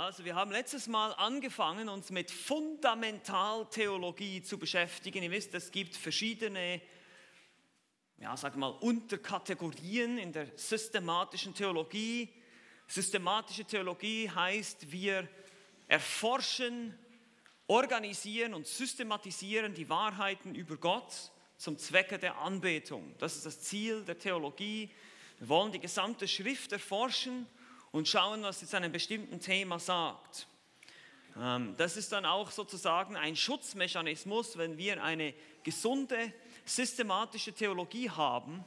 Also wir haben letztes Mal angefangen, uns mit Fundamentaltheologie zu beschäftigen. Ihr wisst, es gibt verschiedene, ja, sag mal, Unterkategorien in der systematischen Theologie. Systematische Theologie heißt, wir erforschen, organisieren und systematisieren die Wahrheiten über Gott zum Zwecke der Anbetung. Das ist das Ziel der Theologie. Wir wollen die gesamte Schrift erforschen und schauen, was sie zu einem bestimmten Thema sagt. Ähm, das ist dann auch sozusagen ein Schutzmechanismus, wenn wir eine gesunde, systematische Theologie haben,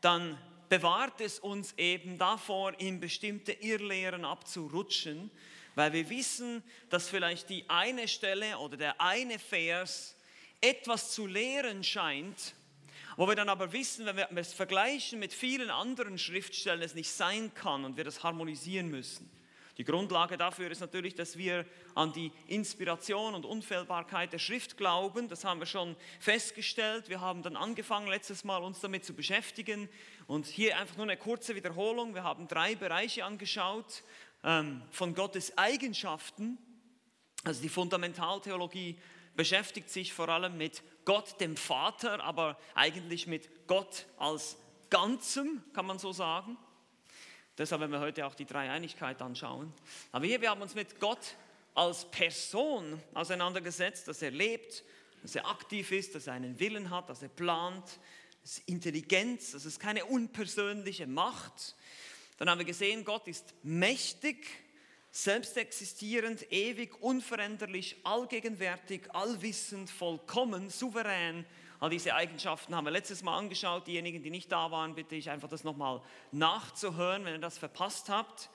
dann bewahrt es uns eben davor, in bestimmte Irrlehren abzurutschen, weil wir wissen, dass vielleicht die eine Stelle oder der eine Vers etwas zu lehren scheint, wo wir dann aber wissen, wenn wir es vergleichen mit vielen anderen Schriftstellen, es nicht sein kann und wir das harmonisieren müssen. Die Grundlage dafür ist natürlich, dass wir an die Inspiration und Unfehlbarkeit der Schrift glauben. Das haben wir schon festgestellt. Wir haben dann angefangen, letztes Mal uns damit zu beschäftigen. Und hier einfach nur eine kurze Wiederholung. Wir haben drei Bereiche angeschaut ähm, von Gottes Eigenschaften. Also die Fundamentaltheologie beschäftigt sich vor allem mit Gott dem Vater, aber eigentlich mit Gott als Ganzem, kann man so sagen. Deshalb werden wir heute auch die Dreieinigkeit anschauen. Aber hier, wir haben uns mit Gott als Person auseinandergesetzt, dass er lebt, dass er aktiv ist, dass er einen Willen hat, dass er plant, dass Intelligenz, dass es keine unpersönliche Macht. Dann haben wir gesehen, Gott ist mächtig, selbstexistierend, ewig, unveränderlich, allgegenwärtig, allwissend, vollkommen, souverän. All diese Eigenschaften haben wir letztes Mal angeschaut. Diejenigen, die nicht da waren, bitte ich einfach das nochmal nachzuhören, wenn ihr das verpasst habt.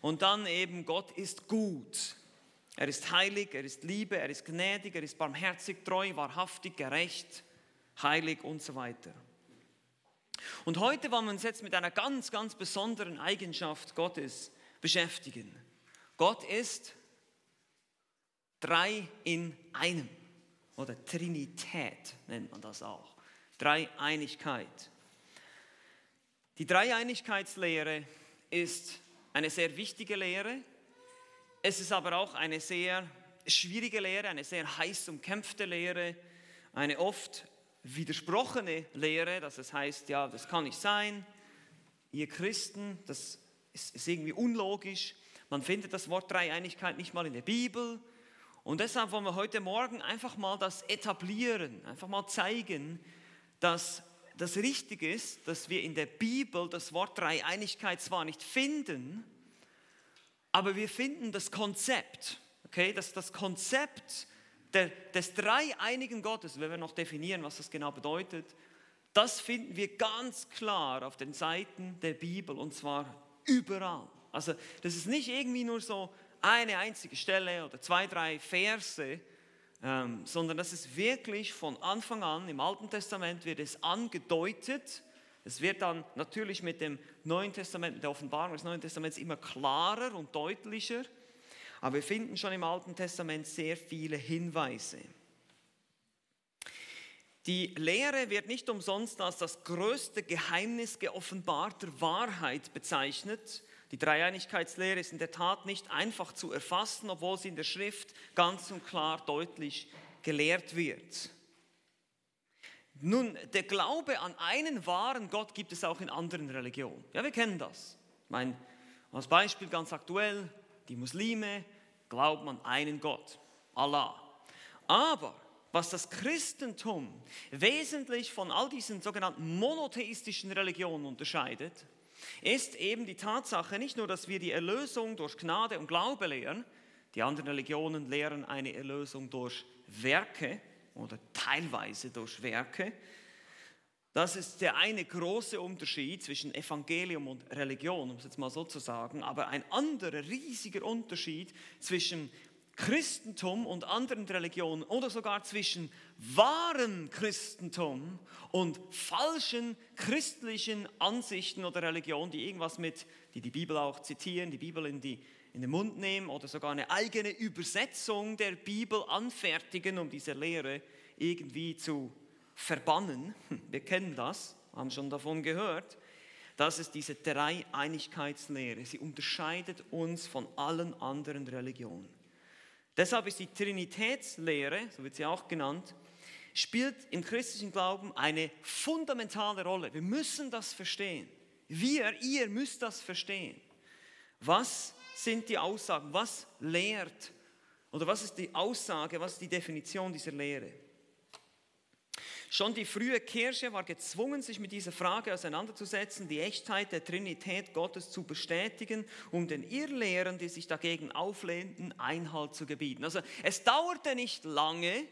Und dann eben, Gott ist gut. Er ist heilig, er ist Liebe, er ist gnädig, er ist barmherzig, treu, wahrhaftig, gerecht, heilig und so weiter. Und heute wollen wir uns jetzt mit einer ganz, ganz besonderen Eigenschaft Gottes beschäftigen. Gott ist drei in einem oder Trinität nennt man das auch. Dreieinigkeit. Die Dreieinigkeitslehre ist eine sehr wichtige Lehre. Es ist aber auch eine sehr schwierige Lehre, eine sehr heiß umkämpfte Lehre, eine oft widersprochene Lehre, dass es heißt, ja, das kann nicht sein. Ihr Christen, das ist irgendwie unlogisch. Man findet das Wort Dreieinigkeit nicht mal in der Bibel. Und deshalb wollen wir heute Morgen einfach mal das etablieren, einfach mal zeigen, dass das richtig ist, dass wir in der Bibel das Wort Dreieinigkeit zwar nicht finden, aber wir finden das Konzept, okay, dass das Konzept der, des dreieinigen Gottes, wenn wir noch definieren, was das genau bedeutet, das finden wir ganz klar auf den Seiten der Bibel und zwar überall. Also das ist nicht irgendwie nur so eine einzige Stelle oder zwei, drei Verse, ähm, sondern das ist wirklich von Anfang an, im Alten Testament wird es angedeutet, es wird dann natürlich mit dem Neuen Testament, der Offenbarung des Neuen Testaments immer klarer und deutlicher, aber wir finden schon im Alten Testament sehr viele Hinweise. Die Lehre wird nicht umsonst als das größte Geheimnis geoffenbarter Wahrheit bezeichnet, die Dreieinigkeitslehre ist in der Tat nicht einfach zu erfassen, obwohl sie in der Schrift ganz und klar deutlich gelehrt wird. Nun, der Glaube an einen wahren Gott gibt es auch in anderen Religionen. Ja, wir kennen das. Ich meine, als Beispiel ganz aktuell, die Muslime glauben an einen Gott, Allah. Aber was das Christentum wesentlich von all diesen sogenannten monotheistischen Religionen unterscheidet, ist eben die Tatsache nicht nur, dass wir die Erlösung durch Gnade und Glaube lehren, die anderen Religionen lehren eine Erlösung durch Werke oder teilweise durch Werke. Das ist der eine große Unterschied zwischen Evangelium und Religion, um es jetzt mal so zu sagen. Aber ein anderer riesiger Unterschied zwischen Christentum und anderen Religionen oder sogar zwischen wahrem Christentum und falschen christlichen Ansichten oder Religionen, die irgendwas mit, die die Bibel auch zitieren, die Bibel in, die, in den Mund nehmen oder sogar eine eigene Übersetzung der Bibel anfertigen, um diese Lehre irgendwie zu verbannen. Wir kennen das, haben schon davon gehört. Das ist diese Dreieinigkeitslehre. Sie unterscheidet uns von allen anderen Religionen. Deshalb ist die Trinitätslehre, so wird sie auch genannt, spielt im christlichen Glauben eine fundamentale Rolle. Wir müssen das verstehen. Wir, ihr müsst das verstehen. Was sind die Aussagen? Was lehrt? Oder was ist die Aussage? Was ist die Definition dieser Lehre? Schon die frühe Kirche war gezwungen, sich mit dieser Frage auseinanderzusetzen, die Echtheit der Trinität Gottes zu bestätigen, um den Irrlehren, die sich dagegen auflehnten, Einhalt zu gebieten. Also es dauerte nicht lange,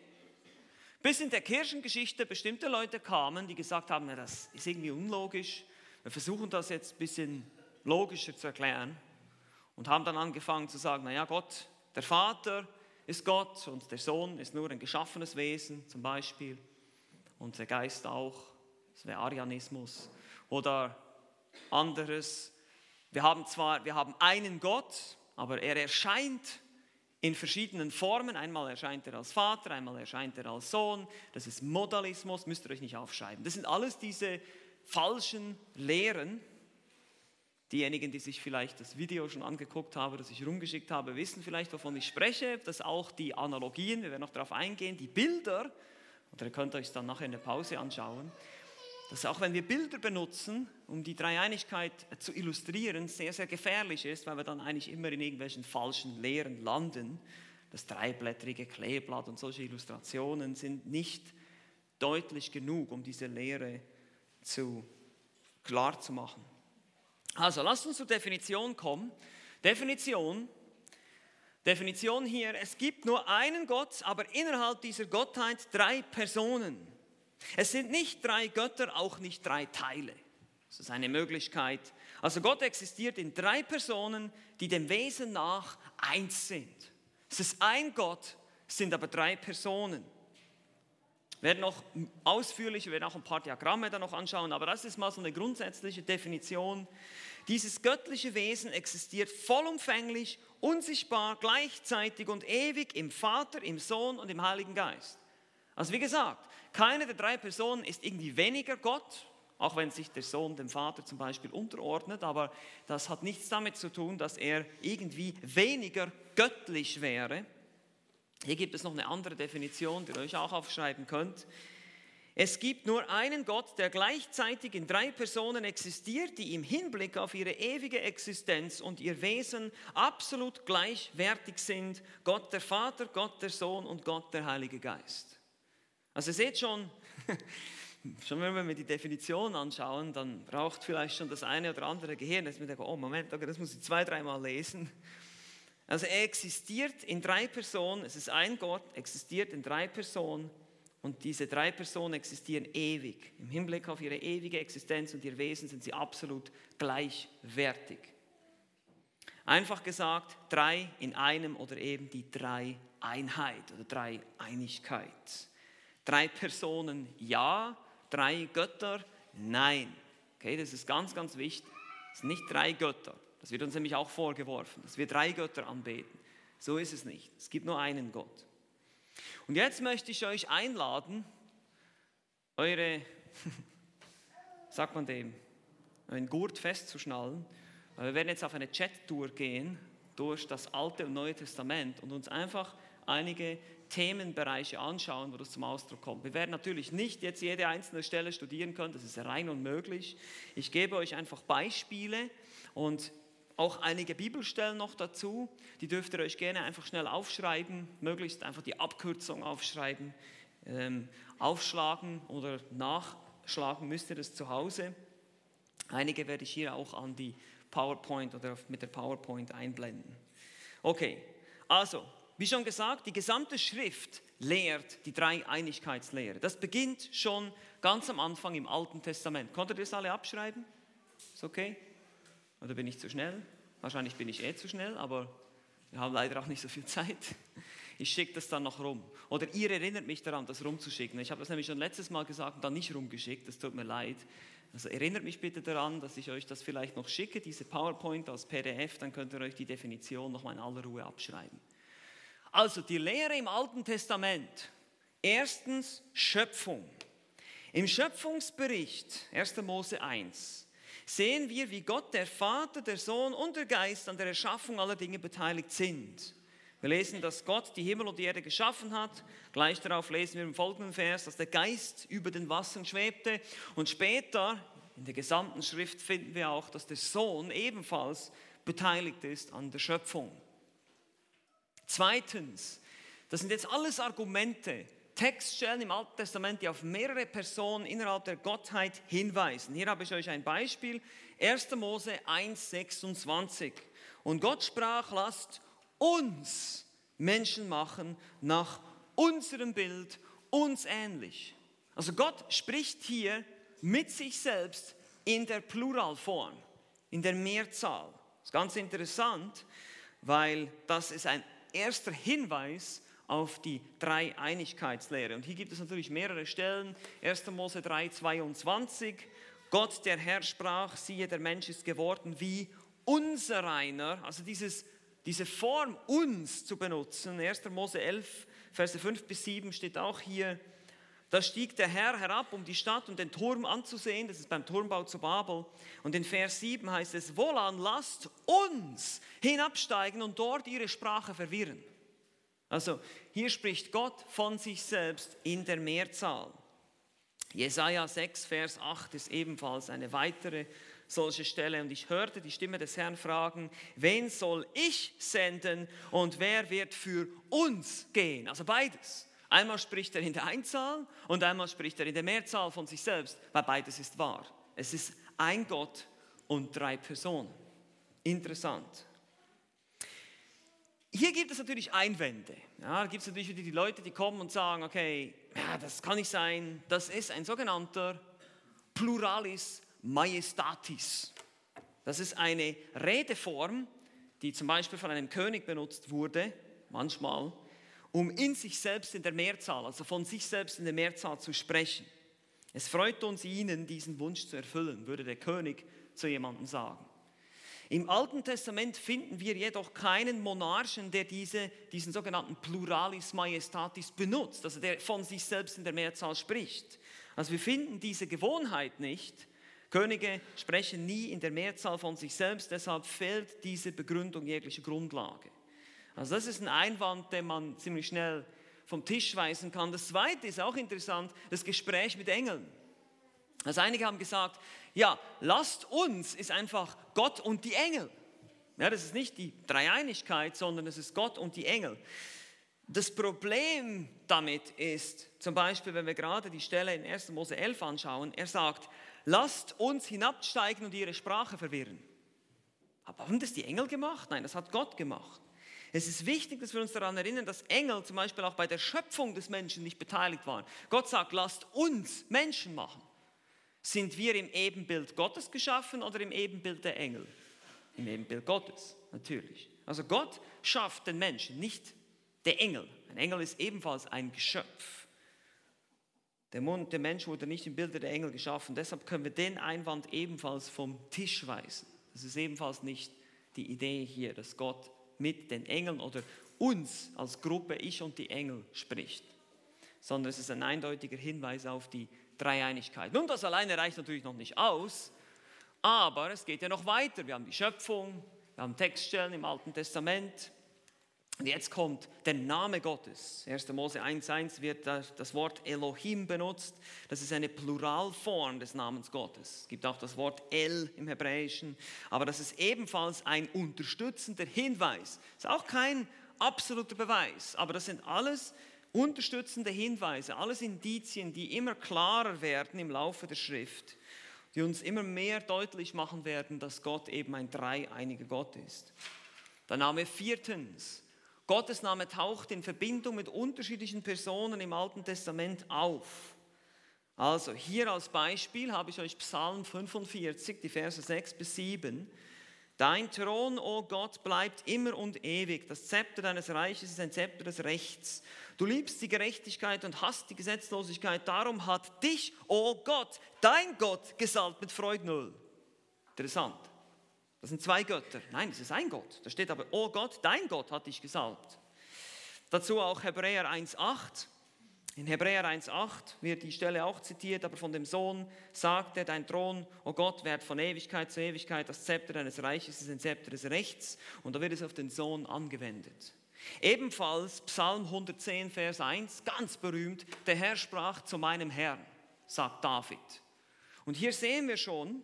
bis in der Kirchengeschichte bestimmte Leute kamen, die gesagt haben, ja, das ist irgendwie unlogisch, wir versuchen das jetzt ein bisschen logischer zu erklären und haben dann angefangen zu sagen, naja, Gott, der Vater ist Gott und der Sohn ist nur ein geschaffenes Wesen zum Beispiel und der Geist auch, das wäre Arianismus oder anderes. Wir haben zwar, wir haben einen Gott, aber er erscheint in verschiedenen Formen. Einmal erscheint er als Vater, einmal erscheint er als Sohn. Das ist Modalismus, müsst ihr euch nicht aufschreiben. Das sind alles diese falschen Lehren. Diejenigen, die sich vielleicht das Video schon angeguckt haben, das ich rumgeschickt habe, wissen vielleicht, wovon ich spreche. Dass auch die Analogien, wir werden noch darauf eingehen, die Bilder, oder ihr könnt euch dann nachher in der Pause anschauen, dass auch wenn wir Bilder benutzen, um die Dreieinigkeit zu illustrieren, sehr, sehr gefährlich ist, weil wir dann eigentlich immer in irgendwelchen falschen Lehren landen. Das dreiblättrige Kleeblatt und solche Illustrationen sind nicht deutlich genug, um diese Lehre zu, klar zu machen. Also lasst uns zur Definition kommen. Definition, Definition hier, es gibt nur einen Gott, aber innerhalb dieser Gottheit drei Personen. Es sind nicht drei Götter, auch nicht drei Teile. Das ist eine Möglichkeit. Also Gott existiert in drei Personen, die dem Wesen nach eins sind. Es ist ein Gott, sind aber drei Personen. Wir werden noch ausführlich, wir werden auch ein paar Diagramme da noch anschauen, aber das ist mal so eine grundsätzliche Definition. Dieses göttliche Wesen existiert vollumfänglich, unsichtbar, gleichzeitig und ewig im Vater, im Sohn und im Heiligen Geist. Also wie gesagt, keine der drei Personen ist irgendwie weniger Gott, auch wenn sich der Sohn dem Vater zum Beispiel unterordnet, aber das hat nichts damit zu tun, dass er irgendwie weniger göttlich wäre. Hier gibt es noch eine andere Definition, die ihr euch auch aufschreiben könnt. Es gibt nur einen Gott, der gleichzeitig in drei Personen existiert, die im Hinblick auf ihre ewige Existenz und ihr Wesen absolut gleichwertig sind. Gott der Vater, Gott der Sohn und Gott der Heilige Geist. Also ihr seht schon, schon wenn wir die Definition anschauen, dann braucht vielleicht schon das eine oder andere Gehirn, dass wir denken, oh Moment, okay, das muss ich zwei, dreimal lesen. Also er existiert in drei Personen, es ist ein Gott, existiert in drei Personen und diese drei Personen existieren ewig. Im Hinblick auf ihre ewige Existenz und ihr Wesen sind sie absolut gleichwertig. Einfach gesagt, drei in einem oder eben die Dreieinheit oder Dreieinigkeit. Drei Personen ja, drei Götter nein. Okay, das ist ganz, ganz wichtig. Es sind nicht drei Götter. Das wird uns nämlich auch vorgeworfen, dass wir drei Götter anbeten. So ist es nicht. Es gibt nur einen Gott. Und jetzt möchte ich euch einladen, eure, sagt man dem, euren Gurt festzuschnallen. Wir werden jetzt auf eine Chat-Tour gehen durch das Alte und Neue Testament und uns einfach einige Themenbereiche anschauen, wo das zum Ausdruck kommt. Wir werden natürlich nicht jetzt jede einzelne Stelle studieren können, das ist rein unmöglich. Ich gebe euch einfach Beispiele und auch einige Bibelstellen noch dazu. Die dürft ihr euch gerne einfach schnell aufschreiben, möglichst einfach die Abkürzung aufschreiben. Ähm, aufschlagen oder nachschlagen müsst ihr das zu Hause. Einige werde ich hier auch an die PowerPoint oder mit der PowerPoint einblenden. Okay, also, wie schon gesagt, die gesamte Schrift lehrt die Dreieinigkeitslehre. Das beginnt schon ganz am Anfang im Alten Testament. Konntet ihr das alle abschreiben? Ist okay? Oder bin ich zu schnell? Wahrscheinlich bin ich eh zu schnell, aber wir haben leider auch nicht so viel Zeit. Ich schicke das dann noch rum. Oder ihr erinnert mich daran, das rumzuschicken. Ich habe das nämlich schon letztes Mal gesagt und dann nicht rumgeschickt. Das tut mir leid. Also erinnert mich bitte daran, dass ich euch das vielleicht noch schicke, diese PowerPoint als PDF, dann könnt ihr euch die Definition noch mal in aller Ruhe abschreiben. Also die Lehre im Alten Testament. Erstens Schöpfung. Im Schöpfungsbericht, 1. Mose 1, sehen wir, wie Gott, der Vater, der Sohn und der Geist an der Erschaffung aller Dinge beteiligt sind. Wir lesen, dass Gott die Himmel und die Erde geschaffen hat. Gleich darauf lesen wir im folgenden Vers, dass der Geist über den Wassern schwebte. Und später in der gesamten Schrift finden wir auch, dass der Sohn ebenfalls beteiligt ist an der Schöpfung. Zweitens, das sind jetzt alles Argumente, Textstellen im Alten Testament, die auf mehrere Personen innerhalb der Gottheit hinweisen. Hier habe ich euch ein Beispiel. 1. Mose 1, 26. Und Gott sprach, lasst uns Menschen machen nach unserem Bild, uns ähnlich. Also Gott spricht hier mit sich selbst in der Pluralform, in der Mehrzahl. Das ist ganz interessant, weil das ist ein erster Hinweis auf die Dreieinigkeitslehre. Und hier gibt es natürlich mehrere Stellen. 1. Mose 3, 22. Gott, der Herr, sprach, siehe, der Mensch ist geworden wie unser einer. Also dieses, diese Form uns zu benutzen. 1. Mose 11, Verse 5 bis 7 steht auch hier. Da stieg der Herr herab, um die Stadt und den Turm anzusehen. Das ist beim Turmbau zu Babel. Und in Vers 7 heißt es, wohlan lasst uns hinabsteigen und dort ihre Sprache verwirren. Also hier spricht Gott von sich selbst in der Mehrzahl. Jesaja 6, Vers 8 ist ebenfalls eine weitere solche Stelle. Und ich hörte die Stimme des Herrn fragen, wen soll ich senden und wer wird für uns gehen? Also beides. Einmal spricht er in der Einzahl und einmal spricht er in der Mehrzahl von sich selbst, weil beides ist wahr. Es ist ein Gott und drei Personen. Interessant. Hier gibt es natürlich Einwände. Ja, da gibt es natürlich die Leute, die kommen und sagen, okay, ja, das kann nicht sein, das ist ein sogenannter Pluralis Majestatis. Das ist eine Redeform, die zum Beispiel von einem König benutzt wurde, manchmal, um in sich selbst in der Mehrzahl, also von sich selbst in der Mehrzahl zu sprechen. Es freut uns, Ihnen diesen Wunsch zu erfüllen, würde der König zu jemandem sagen. Im Alten Testament finden wir jedoch keinen Monarchen, der diese, diesen sogenannten Pluralis Majestatis benutzt, also der von sich selbst in der Mehrzahl spricht. Also wir finden diese Gewohnheit nicht. Könige sprechen nie in der Mehrzahl von sich selbst, deshalb fehlt diese Begründung jegliche Grundlage. Also das ist ein Einwand, den man ziemlich schnell vom Tisch weisen kann. Das Zweite ist auch interessant, das Gespräch mit Engeln. Also einige haben gesagt, ja, lasst uns ist einfach Gott und die Engel. Ja, das ist nicht die Dreieinigkeit, sondern es ist Gott und die Engel. Das Problem damit ist, zum Beispiel, wenn wir gerade die Stelle in 1. Mose 11 anschauen, er sagt, lasst uns hinabsteigen und ihre Sprache verwirren. Aber haben das die Engel gemacht? Nein, das hat Gott gemacht. Es ist wichtig, dass wir uns daran erinnern, dass Engel zum Beispiel auch bei der Schöpfung des Menschen nicht beteiligt waren. Gott sagt, lasst uns Menschen machen. Sind wir im Ebenbild Gottes geschaffen oder im Ebenbild der Engel? Im Ebenbild Gottes, natürlich. Also Gott schafft den Menschen, nicht der Engel. Ein Engel ist ebenfalls ein Geschöpf. Der, Mund, der Mensch wurde nicht im Bilde der Engel geschaffen. Deshalb können wir den Einwand ebenfalls vom Tisch weisen. Das ist ebenfalls nicht die Idee hier, dass Gott mit den Engeln oder uns als Gruppe, ich und die Engel, spricht, sondern es ist ein eindeutiger Hinweis auf die Dreieinigkeit. Nun, das alleine reicht natürlich noch nicht aus, aber es geht ja noch weiter. Wir haben die Schöpfung, wir haben Textstellen im Alten Testament. Und jetzt kommt der Name Gottes. 1. Mose 1.1 wird das Wort Elohim benutzt. Das ist eine Pluralform des Namens Gottes. Es gibt auch das Wort El im Hebräischen. Aber das ist ebenfalls ein unterstützender Hinweis. Das ist auch kein absoluter Beweis. Aber das sind alles unterstützende Hinweise, alles Indizien, die immer klarer werden im Laufe der Schrift, die uns immer mehr deutlich machen werden, dass Gott eben ein dreieiniger Gott ist. Der Name viertens. Gottes Name taucht in Verbindung mit unterschiedlichen Personen im Alten Testament auf. Also hier als Beispiel habe ich euch Psalm 45, die Verse 6 bis 7. Dein Thron, o oh Gott, bleibt immer und ewig. Das Zepter deines Reiches ist ein Zepter des Rechts. Du liebst die Gerechtigkeit und hast die Gesetzlosigkeit. Darum hat dich, o oh Gott, dein Gott gesalbt mit Freudnull. Interessant. Das sind zwei Götter. Nein, es ist ein Gott. Da steht aber, o oh Gott, dein Gott hat dich gesalbt. Dazu auch Hebräer 1,8. In Hebräer 1,8 wird die Stelle auch zitiert, aber von dem Sohn sagt er, dein Thron, o oh Gott, währt von Ewigkeit zu Ewigkeit, das Zepter deines Reiches ist ein Zepter des Rechts und da wird es auf den Sohn angewendet. Ebenfalls Psalm 110, Vers 1, ganz berühmt, der Herr sprach zu meinem Herrn, sagt David. Und hier sehen wir schon,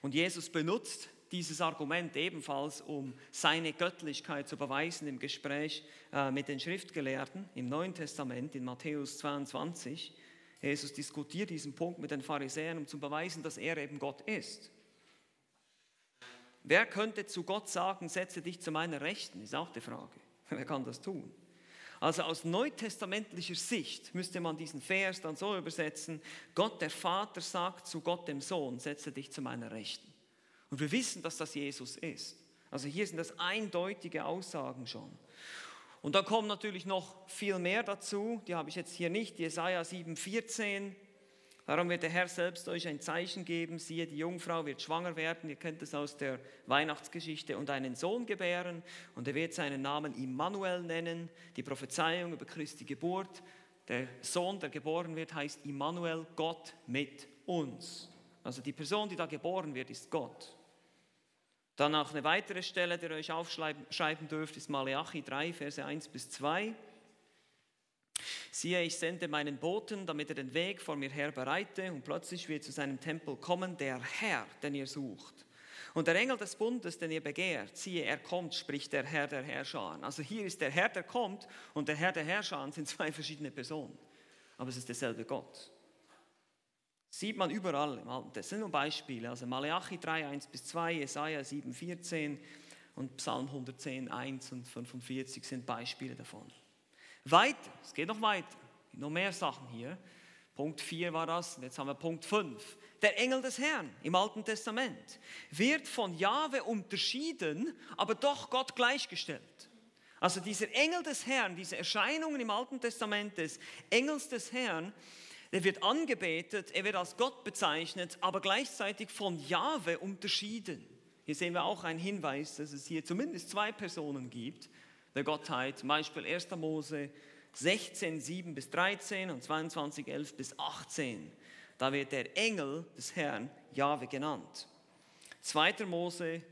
und Jesus benutzt dieses Argument ebenfalls, um seine Göttlichkeit zu beweisen im Gespräch äh, mit den Schriftgelehrten im Neuen Testament, in Matthäus 22. Jesus diskutiert diesen Punkt mit den Pharisäern, um zu beweisen, dass er eben Gott ist. Wer könnte zu Gott sagen, setze dich zu meiner Rechten, ist auch die Frage. Wer kann das tun? Also aus neutestamentlicher Sicht müsste man diesen Vers dann so übersetzen, Gott der Vater sagt zu Gott dem Sohn, setze dich zu meiner Rechten. Und wir wissen, dass das Jesus ist. Also hier sind das eindeutige Aussagen schon. Und da kommt natürlich noch viel mehr dazu, die habe ich jetzt hier nicht, Jesaja 7,14. Darum wird der Herr selbst euch ein Zeichen geben, siehe, die Jungfrau wird schwanger werden, ihr kennt es aus der Weihnachtsgeschichte, und einen Sohn gebären, und er wird seinen Namen Immanuel nennen, die Prophezeiung über Christi Geburt. Der Sohn, der geboren wird, heißt Immanuel, Gott mit uns. Also die Person, die da geboren wird, ist Gott. Dann auch eine weitere Stelle, die ihr euch aufschreiben dürft, ist Malachi 3, Verse 1 bis 2. Siehe, ich sende meinen Boten, damit er den Weg vor mir her bereite, und plötzlich wird zu seinem Tempel kommen der Herr, den ihr sucht. Und der Engel des Bundes, den ihr begehrt, siehe, er kommt, spricht der Herr der Herrscher. Also hier ist der Herr, der kommt, und der Herr der Herrscher sind zwei verschiedene Personen. Aber es ist derselbe Gott. Sieht man überall im Alten Testament. Das sind nur Beispiele. Also Malachi 3, 1 bis 2, Jesaja 7, 14 und Psalm 110, 1 und 45 sind Beispiele davon. Weiter, es geht noch weiter. Noch mehr Sachen hier. Punkt 4 war das, jetzt haben wir Punkt 5. Der Engel des Herrn im Alten Testament wird von Jahwe unterschieden, aber doch Gott gleichgestellt. Also dieser Engel des Herrn, diese Erscheinungen im Alten Testament des Engels des Herrn, er wird angebetet, er wird als Gott bezeichnet, aber gleichzeitig von Jahwe unterschieden. Hier sehen wir auch einen Hinweis, dass es hier zumindest zwei Personen gibt, der Gottheit, zum Beispiel 1. Mose 16, 7 bis 13 und 22, 11 bis 18. Da wird der Engel des Herrn Jahwe genannt. 2. Mose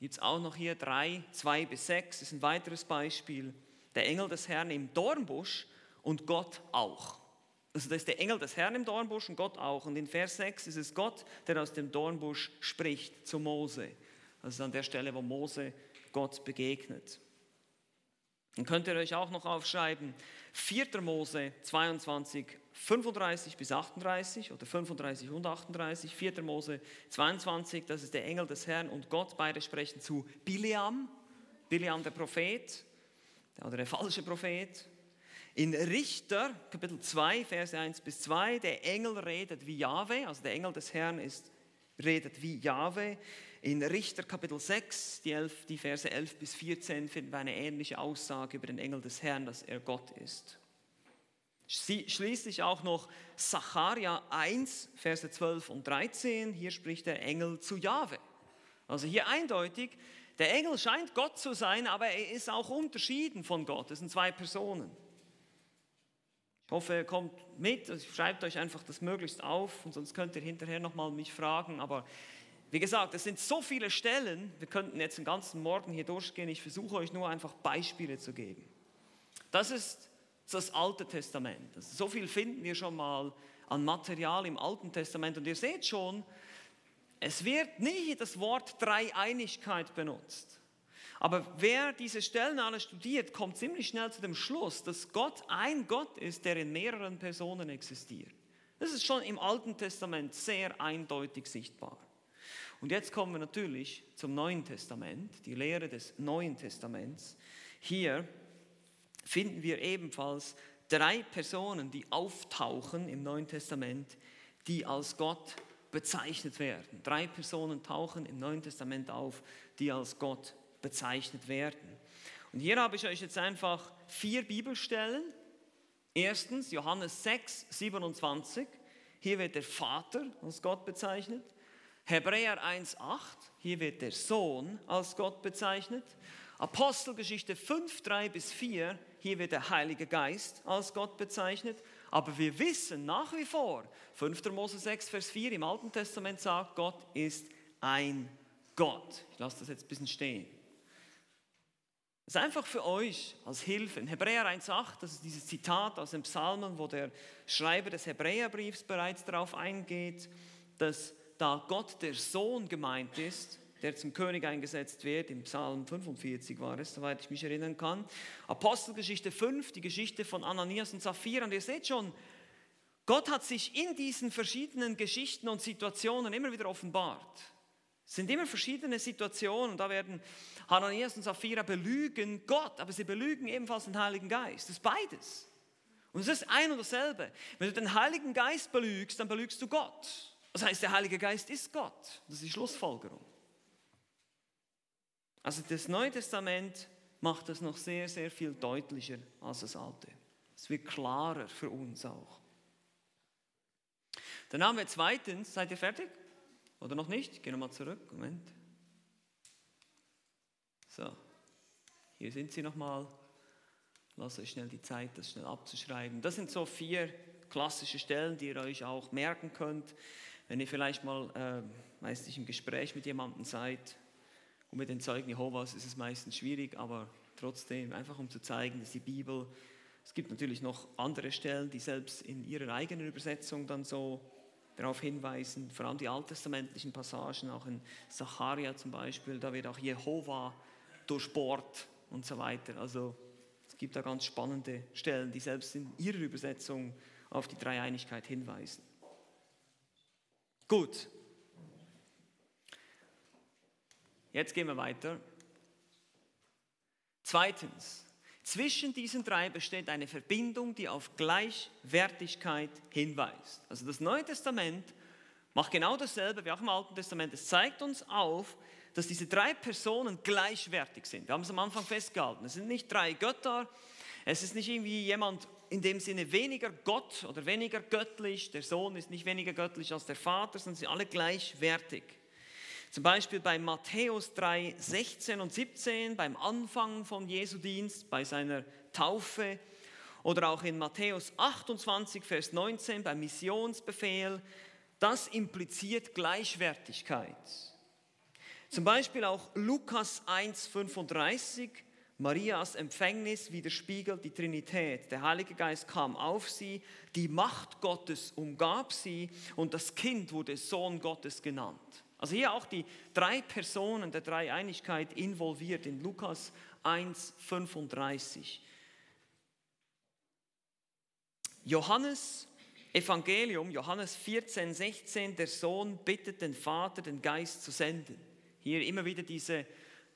gibt es auch noch hier 3, 2 bis 6, ist ein weiteres Beispiel. Der Engel des Herrn im Dornbusch und Gott auch. Also da ist der Engel des Herrn im Dornbusch und Gott auch. Und in Vers 6 ist es Gott, der aus dem Dornbusch spricht zu Mose. Das ist an der Stelle, wo Mose Gott begegnet. Dann könnt ihr euch auch noch aufschreiben, 4. Mose 22, 35 bis 38 oder 35 und 38, 4. Mose 22, das ist der Engel des Herrn und Gott, beide sprechen zu Biliam, Biliam der Prophet oder der falsche Prophet in Richter, Kapitel 2, Verse 1 bis 2, der Engel redet wie Jahwe, also der Engel des Herrn ist, redet wie Jahwe. In Richter, Kapitel 6, die, 11, die Verse 11 bis 14, finden wir eine ähnliche Aussage über den Engel des Herrn, dass er Gott ist. Schließlich auch noch Sacharja 1, Verse 12 und 13, hier spricht der Engel zu Jahwe. Also hier eindeutig, der Engel scheint Gott zu sein, aber er ist auch unterschieden von Gott. Es sind zwei Personen. Ich hoffe, ihr kommt mit, schreibt euch einfach das möglichst auf und sonst könnt ihr hinterher nochmal mich fragen. Aber wie gesagt, es sind so viele Stellen, wir könnten jetzt den ganzen Morgen hier durchgehen. Ich versuche euch nur einfach Beispiele zu geben. Das ist das Alte Testament. Also so viel finden wir schon mal an Material im Alten Testament. Und ihr seht schon, es wird nie das Wort Dreieinigkeit benutzt. Aber wer diese Stellen alle studiert, kommt ziemlich schnell zu dem Schluss, dass Gott ein Gott ist, der in mehreren Personen existiert. Das ist schon im Alten Testament sehr eindeutig sichtbar. Und jetzt kommen wir natürlich zum Neuen Testament, die Lehre des Neuen Testaments. Hier finden wir ebenfalls drei Personen, die auftauchen im Neuen Testament, die als Gott bezeichnet werden. Drei Personen tauchen im Neuen Testament auf, die als Gott bezeichnet werden. Und hier habe ich euch jetzt einfach vier Bibelstellen. Erstens Johannes 6, 27. Hier wird der Vater als Gott bezeichnet. Hebräer 1, 8. Hier wird der Sohn als Gott bezeichnet. Apostelgeschichte 5, 3 bis 4. hier wird der Heilige Geist als Gott bezeichnet. Aber wir wissen nach wie vor, 5. Mose 6, Vers 4 im Alten Testament sagt, Gott ist ein Gott. Ich lasse das jetzt ein bisschen stehen. Das ist einfach für euch als Hilfe. In Hebräer 1,8, das ist dieses Zitat aus dem Psalmen, wo der Schreiber des Hebräerbriefs bereits darauf eingeht, dass da Gott der Sohn gemeint ist, der zum König eingesetzt wird, im Psalm 45 war es, soweit ich mich erinnern kann. Apostelgeschichte 5, die Geschichte von Ananias und Sapphira. Und ihr seht schon, Gott hat sich in diesen verschiedenen Geschichten und Situationen immer wieder offenbart. Es sind immer verschiedene Situationen. Da werden Hananias und Sapphira belügen Gott, aber sie belügen ebenfalls den Heiligen Geist. Das ist beides. Und es ist ein und dasselbe. Wenn du den Heiligen Geist belügst, dann belügst du Gott. Das heißt, der Heilige Geist ist Gott. Das ist die Schlussfolgerung. Also das Neue Testament macht das noch sehr, sehr viel deutlicher als das Alte. Es wird klarer für uns auch. Dann haben wir zweitens, seid ihr fertig? Oder noch nicht? Gehen wir mal zurück. Moment. So, hier sind sie nochmal. Lasst euch schnell die Zeit, das schnell abzuschreiben. Das sind so vier klassische Stellen, die ihr euch auch merken könnt, wenn ihr vielleicht mal äh, meistens im Gespräch mit jemandem seid. Und mit den Zeugen Jehovas ist es meistens schwierig, aber trotzdem, einfach um zu zeigen, dass die Bibel, es gibt natürlich noch andere Stellen, die selbst in ihrer eigenen Übersetzung dann so darauf hinweisen, vor allem die alttestamentlichen Passagen, auch in Zacharia zum Beispiel, da wird auch Jehova durchbohrt und so weiter. Also es gibt da ganz spannende Stellen, die selbst in ihrer Übersetzung auf die Dreieinigkeit hinweisen. Gut. Jetzt gehen wir weiter. Zweitens, zwischen diesen drei besteht eine Verbindung, die auf Gleichwertigkeit hinweist. Also das Neue Testament macht genau dasselbe wie auch im Alten Testament. Es zeigt uns auf, dass diese drei Personen gleichwertig sind. Wir haben es am Anfang festgehalten. Es sind nicht drei Götter. Es ist nicht irgendwie jemand in dem Sinne weniger Gott oder weniger göttlich. Der Sohn ist nicht weniger göttlich als der Vater, sondern sie sind alle gleichwertig. Zum Beispiel bei Matthäus 3, 16 und 17, beim Anfang von Jesu Dienst, bei seiner Taufe. Oder auch in Matthäus 28, Vers 19, beim Missionsbefehl. Das impliziert Gleichwertigkeit. Zum Beispiel auch Lukas 1, 35. Marias Empfängnis widerspiegelt die Trinität. Der Heilige Geist kam auf sie, die Macht Gottes umgab sie und das Kind wurde Sohn Gottes genannt. Also hier auch die drei Personen der Dreieinigkeit involviert in Lukas 1,35. Johannes Evangelium, Johannes 14, 16, der Sohn bittet den Vater, den Geist zu senden. Hier immer wieder diese,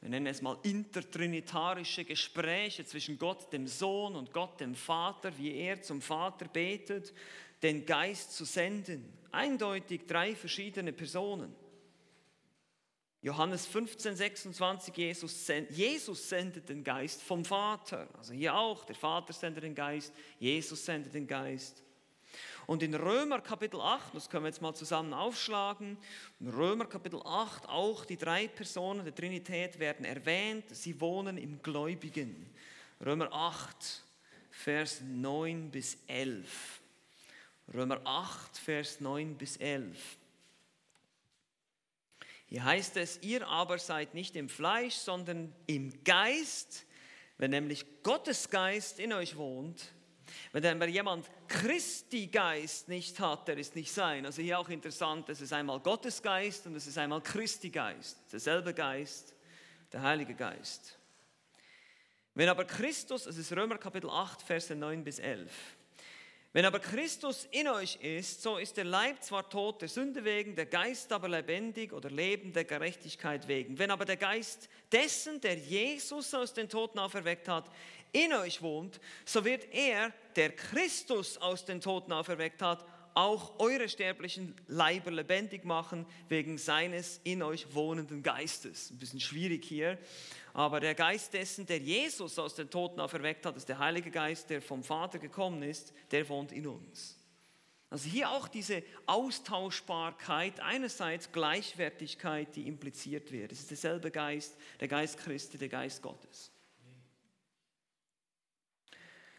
wir nennen es mal intertrinitarische Gespräche zwischen Gott, dem Sohn und Gott, dem Vater, wie er zum Vater betet, den Geist zu senden. Eindeutig drei verschiedene Personen. Johannes 15, 26, Jesus, Jesus sendet den Geist vom Vater. Also hier auch, der Vater sendet den Geist, Jesus sendet den Geist. Und in Römer Kapitel 8, das können wir jetzt mal zusammen aufschlagen, in Römer Kapitel 8 auch die drei Personen der Trinität werden erwähnt, sie wohnen im Gläubigen. Römer 8, Vers 9 bis 11. Römer 8, Vers 9 bis 11. Hier heißt es, ihr aber seid nicht im Fleisch, sondern im Geist, wenn nämlich Gottes Geist in euch wohnt. Wenn jemand Christi Geist nicht hat, der ist nicht sein. Also hier auch interessant, es ist einmal Gottes Geist und es ist einmal Christi Geist. Derselbe Geist, der Heilige Geist. Wenn aber Christus, es ist Römer Kapitel 8, Verse 9 bis 11. Wenn aber Christus in euch ist, so ist der Leib zwar tot der Sünde wegen, der Geist aber lebendig oder Leben der Gerechtigkeit wegen. Wenn aber der Geist dessen, der Jesus aus den Toten auferweckt hat, in euch wohnt, so wird er, der Christus aus den Toten auferweckt hat, auch eure sterblichen Leiber lebendig machen wegen seines in euch wohnenden Geistes. Ein bisschen schwierig hier, aber der Geist dessen, der Jesus aus den Toten auferweckt hat, ist der Heilige Geist, der vom Vater gekommen ist, der wohnt in uns. Also hier auch diese Austauschbarkeit, einerseits Gleichwertigkeit, die impliziert wird. Es ist derselbe Geist, der Geist Christi, der Geist Gottes.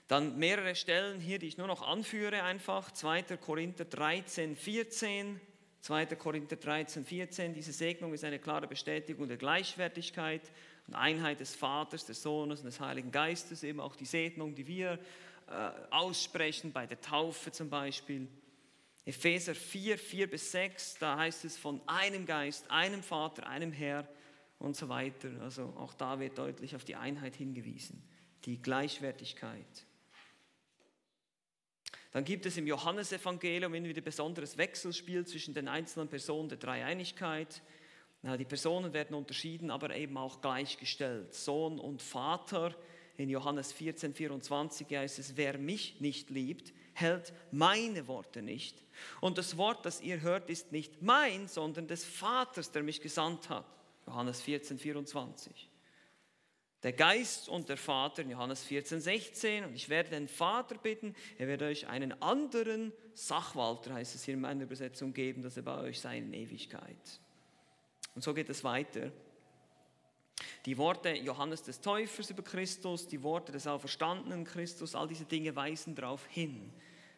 Dann mehrere Stellen hier, die ich nur noch anführe einfach. 2. Korinther 13, 14. 2. Korinther 13, 14. Diese Segnung ist eine klare Bestätigung der Gleichwertigkeit und Einheit des Vaters, des Sohnes und des Heiligen Geistes. Eben auch die Segnung, die wir äh, aussprechen, bei der Taufe zum Beispiel. Epheser 4, 4 bis 6, da heißt es von einem Geist, einem Vater, einem Herr und so weiter. Also auch da wird deutlich auf die Einheit hingewiesen, die Gleichwertigkeit. Dann gibt es im Johannesevangelium wieder besonderes Wechselspiel zwischen den einzelnen Personen der Dreieinigkeit. Die Personen werden unterschieden, aber eben auch gleichgestellt. Sohn und Vater. In Johannes 14, 24 heißt es, wer mich nicht liebt, hält meine Worte nicht. Und das Wort, das ihr hört, ist nicht mein, sondern des Vaters, der mich gesandt hat. Johannes 14, 24. Der Geist und der Vater in Johannes 14, 16. Und ich werde den Vater bitten, er wird euch einen anderen Sachwalter, heißt es hier in meiner Übersetzung, geben, dass er bei euch sei in Ewigkeit. Und so geht es weiter. Die Worte Johannes des Täufers über Christus, die Worte des auferstandenen Christus, all diese Dinge weisen darauf hin,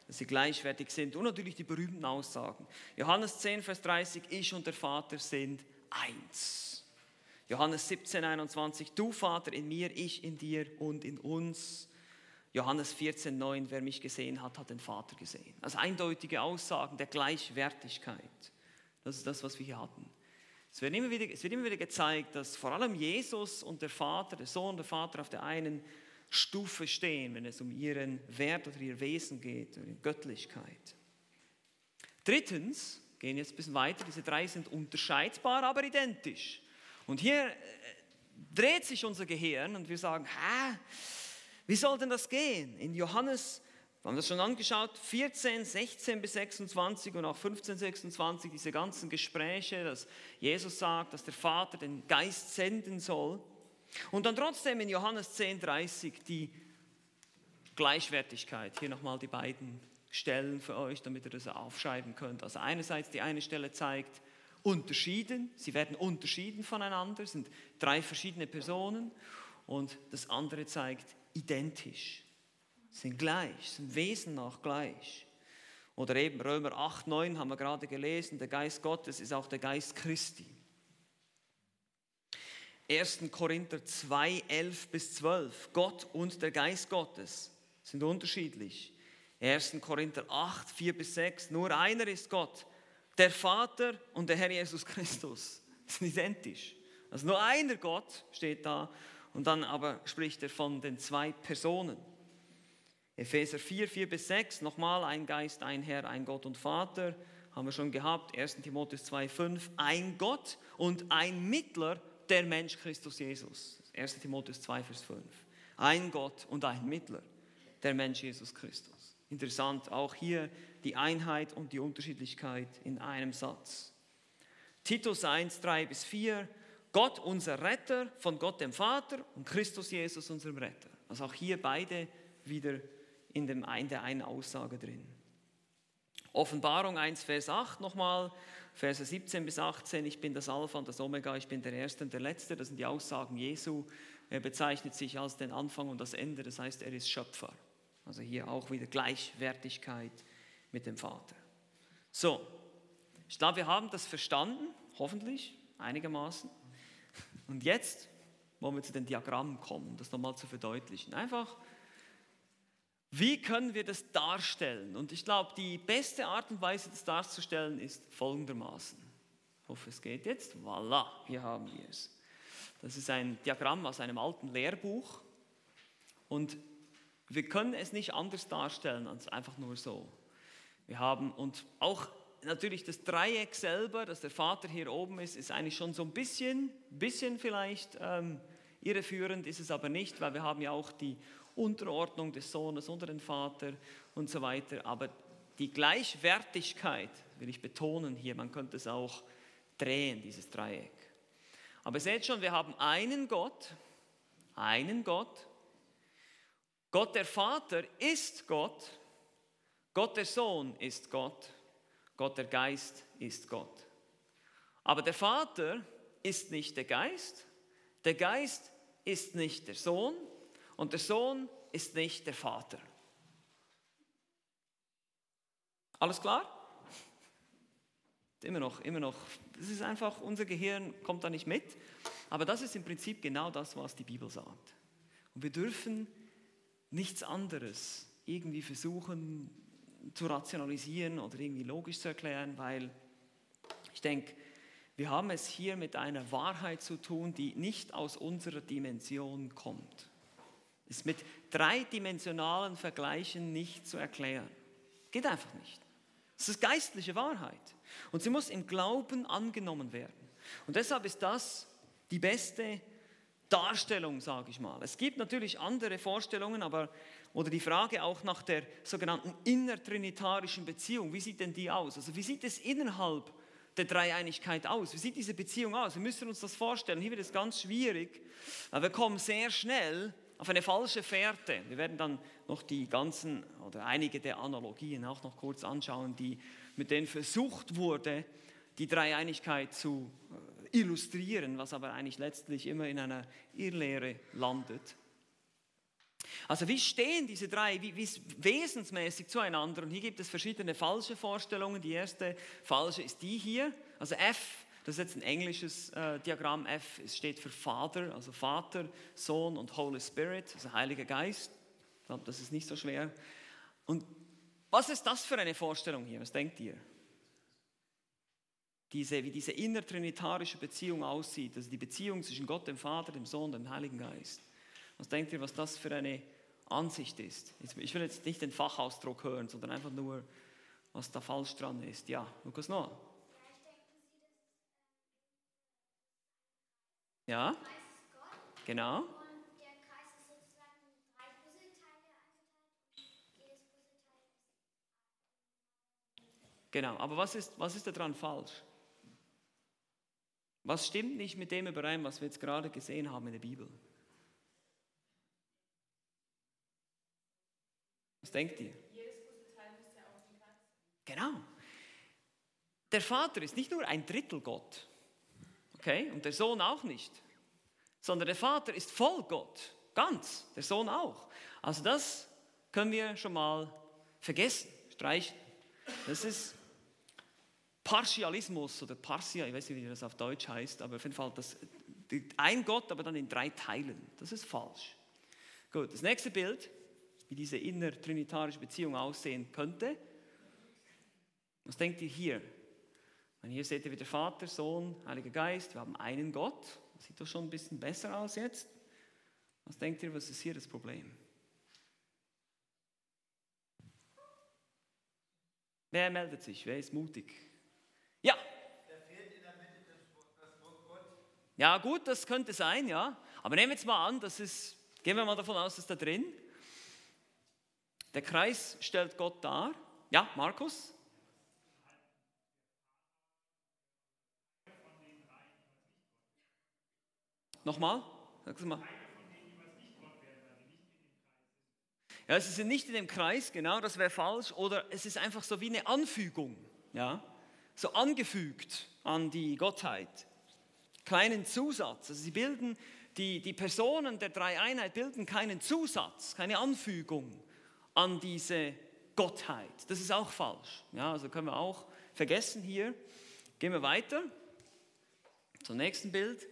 dass sie gleichwertig sind. Und natürlich die berühmten Aussagen. Johannes 10, Vers 30, ich und der Vater sind eins. Johannes 17, 21, du Vater in mir, ich in dir und in uns. Johannes 14, 9, wer mich gesehen hat, hat den Vater gesehen. Also eindeutige Aussagen der Gleichwertigkeit. Das ist das, was wir hier hatten. Es wird, immer wieder, es wird immer wieder gezeigt, dass vor allem Jesus und der Vater, der Sohn und der Vater auf der einen Stufe stehen, wenn es um ihren Wert oder ihr Wesen geht, oder Göttlichkeit. Drittens, gehen jetzt ein bisschen weiter, diese drei sind unterscheidbar, aber identisch. Und hier äh, dreht sich unser Gehirn und wir sagen, hä, wie soll denn das gehen? In Johannes wir haben das schon angeschaut, 14, 16 bis 26 und auch 15, 26, diese ganzen Gespräche, dass Jesus sagt, dass der Vater den Geist senden soll. Und dann trotzdem in Johannes 10, 30 die Gleichwertigkeit. Hier nochmal die beiden Stellen für euch, damit ihr das aufschreiben könnt. Also einerseits die eine Stelle zeigt Unterschieden, sie werden unterschieden voneinander, sind drei verschiedene Personen. Und das andere zeigt identisch sind gleich, sind Wesen nach gleich. Oder eben Römer 8, 9 haben wir gerade gelesen, der Geist Gottes ist auch der Geist Christi. 1. Korinther 2, 11 bis 12, Gott und der Geist Gottes sind unterschiedlich. 1. Korinther 8, 4 bis 6, nur einer ist Gott, der Vater und der Herr Jesus Christus. Sind identisch. Also nur einer Gott steht da und dann aber spricht er von den zwei Personen. Epheser 4, 4 bis 6, nochmal ein Geist, ein Herr, ein Gott und Vater, haben wir schon gehabt. 1. Timotheus 2, 5, ein Gott und ein Mittler, der Mensch Christus Jesus. 1. Timotheus 2, Vers 5. Ein Gott und ein Mittler, der Mensch Jesus Christus. Interessant, auch hier die Einheit und die Unterschiedlichkeit in einem Satz. Titus 1, 3 bis 4, Gott unser Retter, von Gott dem Vater und Christus Jesus unserem Retter. Also auch hier beide wieder in, dem, in der einen Aussage drin. Offenbarung 1, Vers 8 nochmal, Verse 17 bis 18, ich bin das Alpha und das Omega, ich bin der Erste und der Letzte, das sind die Aussagen Jesu. Er bezeichnet sich als den Anfang und das Ende, das heißt, er ist Schöpfer. Also hier auch wieder Gleichwertigkeit mit dem Vater. So, ich glaube, wir haben das verstanden, hoffentlich, einigermaßen. Und jetzt wollen wir zu den Diagrammen kommen, um das nochmal zu verdeutlichen. Einfach wie können wir das darstellen? Und ich glaube, die beste Art und Weise, das darzustellen, ist folgendermaßen. Ich hoffe, es geht jetzt. Voilà, hier haben wir es. Das ist ein Diagramm aus einem alten Lehrbuch. Und wir können es nicht anders darstellen als einfach nur so. Wir haben, und auch natürlich das Dreieck selber, dass der Vater hier oben ist, ist eigentlich schon so ein bisschen, bisschen vielleicht ähm, irreführend, ist es aber nicht, weil wir haben ja auch die Unterordnung des Sohnes unter den Vater und so weiter. Aber die Gleichwertigkeit will ich betonen hier, man könnte es auch drehen, dieses Dreieck. Aber seht schon, wir haben einen Gott, einen Gott. Gott der Vater ist Gott, Gott der Sohn ist Gott, Gott der Geist ist Gott. Aber der Vater ist nicht der Geist, der Geist ist nicht der Sohn und der Sohn ist nicht der Vater. Alles klar? Immer noch, immer noch. Das ist einfach, unser Gehirn kommt da nicht mit. Aber das ist im Prinzip genau das, was die Bibel sagt. Und wir dürfen nichts anderes irgendwie versuchen zu rationalisieren oder irgendwie logisch zu erklären, weil ich denke, wir haben es hier mit einer Wahrheit zu tun, die nicht aus unserer Dimension kommt. Ist mit dreidimensionalen Vergleichen nicht zu erklären. Geht einfach nicht. Es ist geistliche Wahrheit. Und sie muss im Glauben angenommen werden. Und deshalb ist das die beste Darstellung, sage ich mal. Es gibt natürlich andere Vorstellungen, aber oder die Frage auch nach der sogenannten innertrinitarischen Beziehung. Wie sieht denn die aus? Also wie sieht es innerhalb der Dreieinigkeit aus? Wie sieht diese Beziehung aus? Wir müssen uns das vorstellen. Hier wird es ganz schwierig. Wir kommen sehr schnell auf eine falsche Fährte. Wir werden dann noch die ganzen oder einige der Analogien auch noch kurz anschauen, die mit denen versucht wurde, die Dreieinigkeit zu äh, illustrieren, was aber eigentlich letztlich immer in einer Irrlehre landet. Also wie stehen diese drei wie, wie wesensmäßig zueinander? Und hier gibt es verschiedene falsche Vorstellungen. Die erste falsche ist die hier. Also F, das ist jetzt ein englisches äh, Diagramm. F steht für Vater, also Vater, Sohn und Holy Spirit, also Heiliger Geist. Ich glaube, das ist nicht so schwer. Und was ist das für eine Vorstellung hier? Was denkt ihr? Diese, wie diese innertrinitarische Beziehung aussieht, also die Beziehung zwischen Gott, dem Vater, dem Sohn, dem Heiligen Geist. Was denkt ihr, was das für eine Ansicht ist? Ich will jetzt nicht den Fachausdruck hören, sondern einfach nur, was da falsch dran ist. Ja, Lukas Noah. Ja, genau. Genau, aber was ist, was ist daran falsch? Was stimmt nicht mit dem überein, was wir jetzt gerade gesehen haben in der Bibel? Was denkt ihr? Genau. Der Vater ist nicht nur ein Drittel Gott, okay, und der Sohn auch nicht, sondern der Vater ist voll Gott, ganz, der Sohn auch. Also das können wir schon mal vergessen, streichen. Das ist Partialismus oder Partia, ich weiß nicht, wie das auf Deutsch heißt, aber auf jeden Fall das, ein Gott, aber dann in drei Teilen. Das ist falsch. Gut, das nächste Bild wie diese innertrinitarische Beziehung aussehen könnte. Was denkt ihr hier? Und hier seht ihr wieder Vater, Sohn, Heiliger Geist. Wir haben einen Gott. Das sieht doch schon ein bisschen besser aus jetzt. Was denkt ihr, was ist hier das Problem? Wer meldet sich? Wer ist mutig? Ja. Ja, gut, das könnte sein, ja. Aber nehmen wir jetzt mal an, das ist, gehen wir mal davon aus, dass da drin der Kreis stellt Gott dar. Ja, Markus? Nochmal? Sag's mal. Ja, sie sind nicht in dem Kreis, genau, das wäre falsch. Oder es ist einfach so wie eine Anfügung, ja, so angefügt an die Gottheit. Kleinen Zusatz. Also sie bilden, die, die Personen der Dreieinheit bilden keinen Zusatz, keine Anfügung an diese Gottheit. Das ist auch falsch. Ja, also können wir auch vergessen hier. Gehen wir weiter zum nächsten Bild.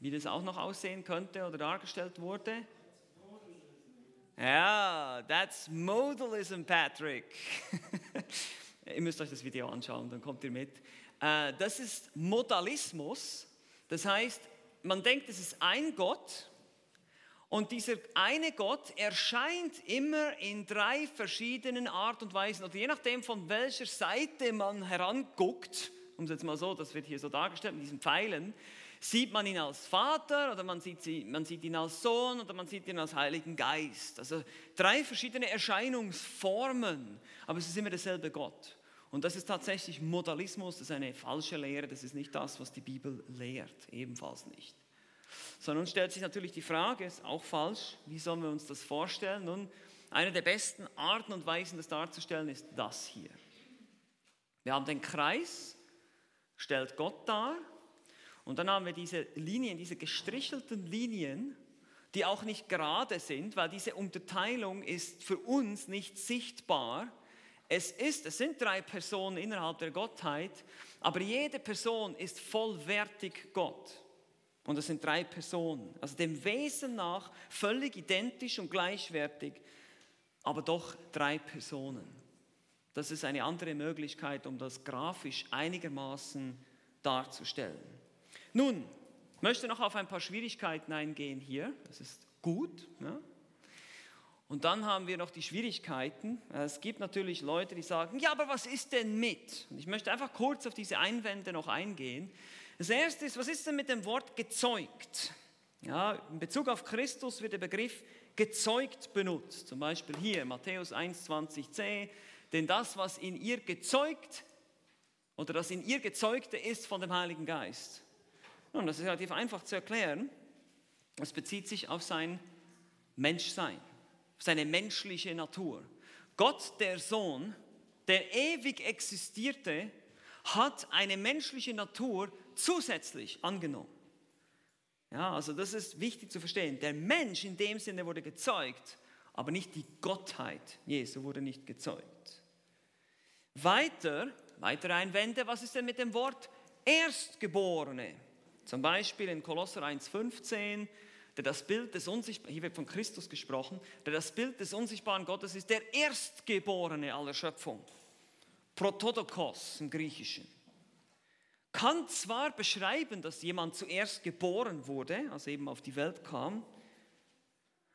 Wie das auch noch aussehen könnte oder dargestellt wurde. Ja, that's Modalism, Patrick. ihr müsst euch das Video anschauen, dann kommt ihr mit. Äh, das ist Modalismus. Das heißt, man denkt, es ist ein Gott und dieser eine Gott erscheint immer in drei verschiedenen Art und Weisen. Oder je nachdem, von welcher Seite man heranguckt, um es jetzt mal so, das wird hier so dargestellt mit diesen Pfeilen, sieht man ihn als Vater oder man sieht, sie, man sieht ihn als Sohn oder man sieht ihn als Heiligen Geist. Also drei verschiedene Erscheinungsformen, aber es ist immer derselbe Gott. Und das ist tatsächlich Modalismus, das ist eine falsche Lehre, das ist nicht das, was die Bibel lehrt, ebenfalls nicht. Sondern nun stellt sich natürlich die Frage, ist auch falsch, wie sollen wir uns das vorstellen? Nun, eine der besten Arten und Weisen, das darzustellen, ist das hier. Wir haben den Kreis, stellt Gott dar, und dann haben wir diese Linien, diese gestrichelten Linien, die auch nicht gerade sind, weil diese Unterteilung ist für uns nicht sichtbar. Es ist, es sind drei Personen innerhalb der Gottheit, aber jede Person ist vollwertig Gott. Und es sind drei Personen, also dem Wesen nach völlig identisch und gleichwertig, aber doch drei Personen. Das ist eine andere Möglichkeit, um das grafisch einigermaßen darzustellen. Nun, ich möchte noch auf ein paar Schwierigkeiten eingehen hier. Das ist gut. Ja? Und dann haben wir noch die Schwierigkeiten. Es gibt natürlich Leute, die sagen, ja, aber was ist denn mit? Und ich möchte einfach kurz auf diese Einwände noch eingehen. Das erste ist, was ist denn mit dem Wort gezeugt? Ja, in Bezug auf Christus wird der Begriff gezeugt benutzt. Zum Beispiel hier, Matthäus 1,20c. Denn das, was in ihr gezeugt oder das in ihr gezeugte ist von dem Heiligen Geist. Nun, das ist relativ einfach zu erklären. Es bezieht sich auf sein Menschsein, auf seine menschliche Natur. Gott, der Sohn, der ewig existierte, hat eine menschliche Natur zusätzlich angenommen. Ja, also das ist wichtig zu verstehen. Der Mensch in dem Sinne wurde gezeugt, aber nicht die Gottheit Jesu wurde nicht gezeugt. Weiter, weitere Einwände, was ist denn mit dem Wort Erstgeborene? Zum Beispiel in Kolosser 1,15, der das Bild des Unsichtbaren, hier wird von Christus gesprochen, der das Bild des unsichtbaren Gottes ist, der Erstgeborene aller Schöpfung. Prototokos im Griechischen kann zwar beschreiben, dass jemand zuerst geboren wurde, also eben auf die Welt kam,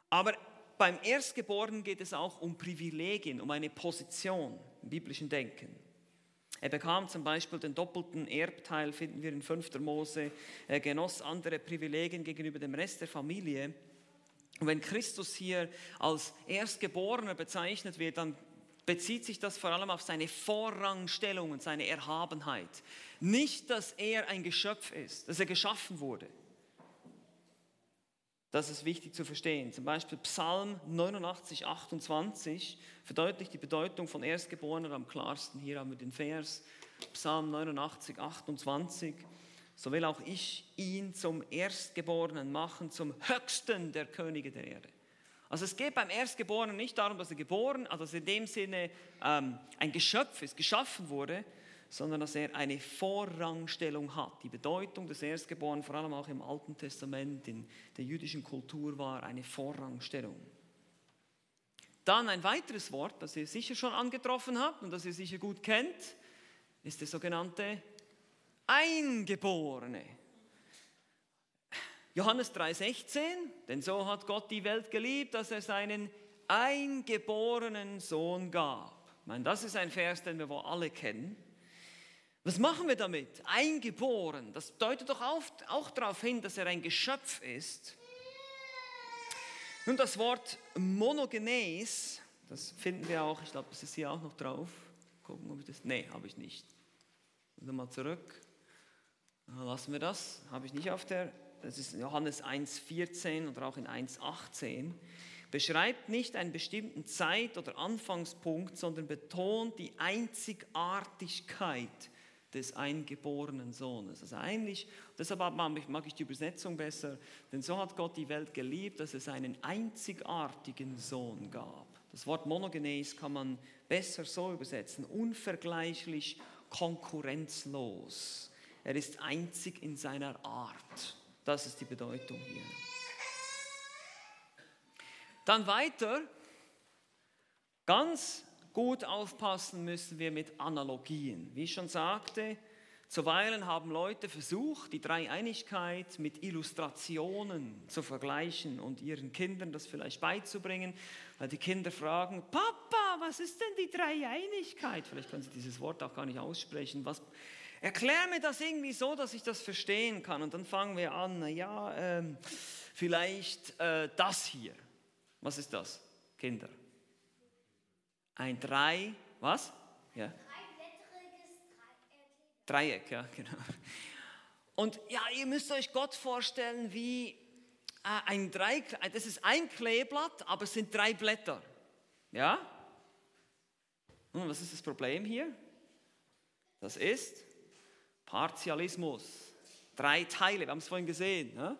aber beim Erstgeborenen geht es auch um Privilegien, um eine Position im biblischen Denken. Er bekam zum Beispiel den doppelten Erbteil, finden wir in 5. Mose. Er genoss andere Privilegien gegenüber dem Rest der Familie. Und wenn Christus hier als Erstgeborener bezeichnet wird, dann bezieht sich das vor allem auf seine Vorrangstellung und seine Erhabenheit. Nicht, dass er ein Geschöpf ist, dass er geschaffen wurde. Das ist wichtig zu verstehen. Zum Beispiel Psalm 89, 28 verdeutlicht die Bedeutung von Erstgeborener am klarsten. Hier haben wir den Vers, Psalm 89, 28. So will auch ich ihn zum Erstgeborenen machen, zum Höchsten der Könige der Erde. Also es geht beim Erstgeborenen nicht darum, dass er geboren, also in dem Sinne ähm, ein Geschöpf ist, geschaffen wurde, sondern dass er eine Vorrangstellung hat. Die Bedeutung des Erstgeborenen, vor allem auch im Alten Testament, in der jüdischen Kultur, war eine Vorrangstellung. Dann ein weiteres Wort, das ihr sicher schon angetroffen habt und das ihr sicher gut kennt, ist der sogenannte Eingeborene. Johannes 3:16, denn so hat Gott die Welt geliebt, dass er seinen eingeborenen Sohn gab. Ich meine, das ist ein Vers, den wir wohl alle kennen. Was machen wir damit? Eingeboren. Das deutet doch auch, darauf hin, dass er ein Geschöpf ist. Nun, das Wort monogenes, das finden wir auch, ich glaube, das ist hier auch noch drauf. Gucken, ob ich das. Nee, habe ich nicht. Nochmal zurück. Lassen wir das. Habe ich nicht auf der. Das ist Johannes 1,14 oder auch in 1,18 beschreibt nicht einen bestimmten Zeit- oder Anfangspunkt, sondern betont die Einzigartigkeit des eingeborenen Sohnes. Also eigentlich, deshalb mag ich die Übersetzung besser, denn so hat Gott die Welt geliebt, dass es einen einzigartigen Sohn gab. Das Wort monogenes kann man besser so übersetzen, unvergleichlich konkurrenzlos. Er ist einzig in seiner Art. Das ist die Bedeutung hier. Dann weiter, ganz Gut aufpassen müssen wir mit Analogien. Wie ich schon sagte, zuweilen haben Leute versucht, die Dreieinigkeit mit Illustrationen zu vergleichen und ihren Kindern das vielleicht beizubringen, weil die Kinder fragen, Papa, was ist denn die Dreieinigkeit? Vielleicht können sie dieses Wort auch gar nicht aussprechen. Was, erklär mir das irgendwie so, dass ich das verstehen kann. Und dann fangen wir an, naja, ähm, vielleicht äh, das hier. Was ist das, Kinder? Ein Drei, was? Ja. Dreieck, ja, genau. Und ja, ihr müsst euch Gott vorstellen wie äh, ein Drei, das ist ein Kleeblatt, aber es sind drei Blätter. Ja? Nun, was ist das Problem hier? Das ist Partialismus. Drei Teile, wir haben es vorhin gesehen. Ja?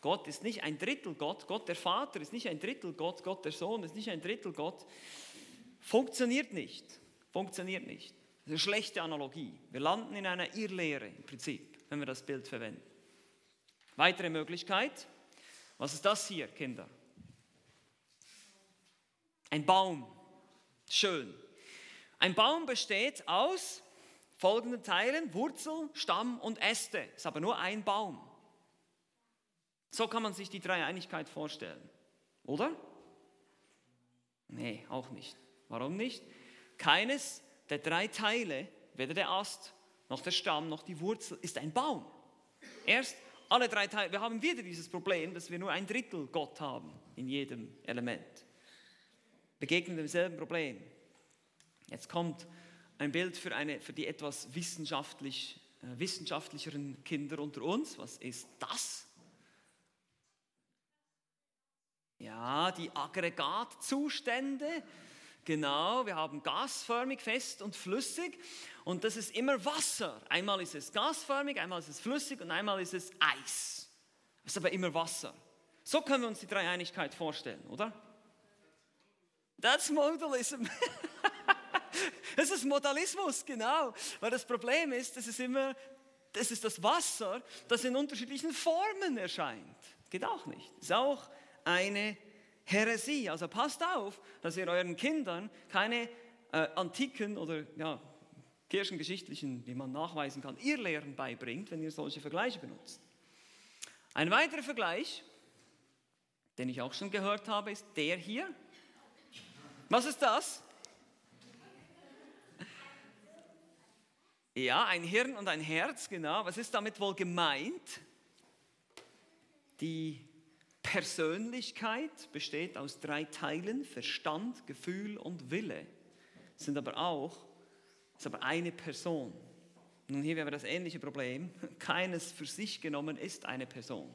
Gott ist nicht ein Drittel Gott, Gott der Vater ist nicht ein Drittel Gott, Gott der Sohn ist nicht ein Drittel Gott, funktioniert nicht. Funktioniert nicht. Das ist eine schlechte Analogie. Wir landen in einer Irrlehre im Prinzip, wenn wir das Bild verwenden. Weitere Möglichkeit. Was ist das hier, Kinder? Ein Baum. Schön. Ein Baum besteht aus folgenden Teilen, Wurzel, Stamm und Äste. Ist aber nur ein Baum. So kann man sich die Dreieinigkeit vorstellen. Oder? Nee, auch nicht. Warum nicht? Keines der drei Teile, weder der Ast, noch der Stamm, noch die Wurzel, ist ein Baum. Erst alle drei Teile, wir haben wieder dieses Problem, dass wir nur ein Drittel Gott haben in jedem Element. Begegnen demselben Problem. Jetzt kommt ein Bild für, eine, für die etwas wissenschaftlich, äh, wissenschaftlicheren Kinder unter uns. Was ist das? Ja, die Aggregatzustände. Genau, wir haben gasförmig, fest und flüssig und das ist immer Wasser. Einmal ist es gasförmig, einmal ist es flüssig und einmal ist es Eis. Es ist aber immer Wasser. So können wir uns die Dreieinigkeit vorstellen, oder? That's modalism. das ist Modalismus, genau. Weil das Problem ist, das ist immer, das ist das Wasser, das in unterschiedlichen Formen erscheint. Geht auch nicht. Ist auch eine Häresie. Also passt auf, dass ihr euren Kindern keine äh, antiken oder ja, kirchengeschichtlichen, wie man nachweisen kann, Irrlehren beibringt, wenn ihr solche Vergleiche benutzt. Ein weiterer Vergleich, den ich auch schon gehört habe, ist der hier. Was ist das? Ja, ein Hirn und ein Herz, genau. Was ist damit wohl gemeint? Die Persönlichkeit besteht aus drei Teilen, Verstand, Gefühl und Wille. Sind aber auch, ist aber eine Person. Nun hier wäre das ähnliche Problem. Keines für sich genommen ist eine Person.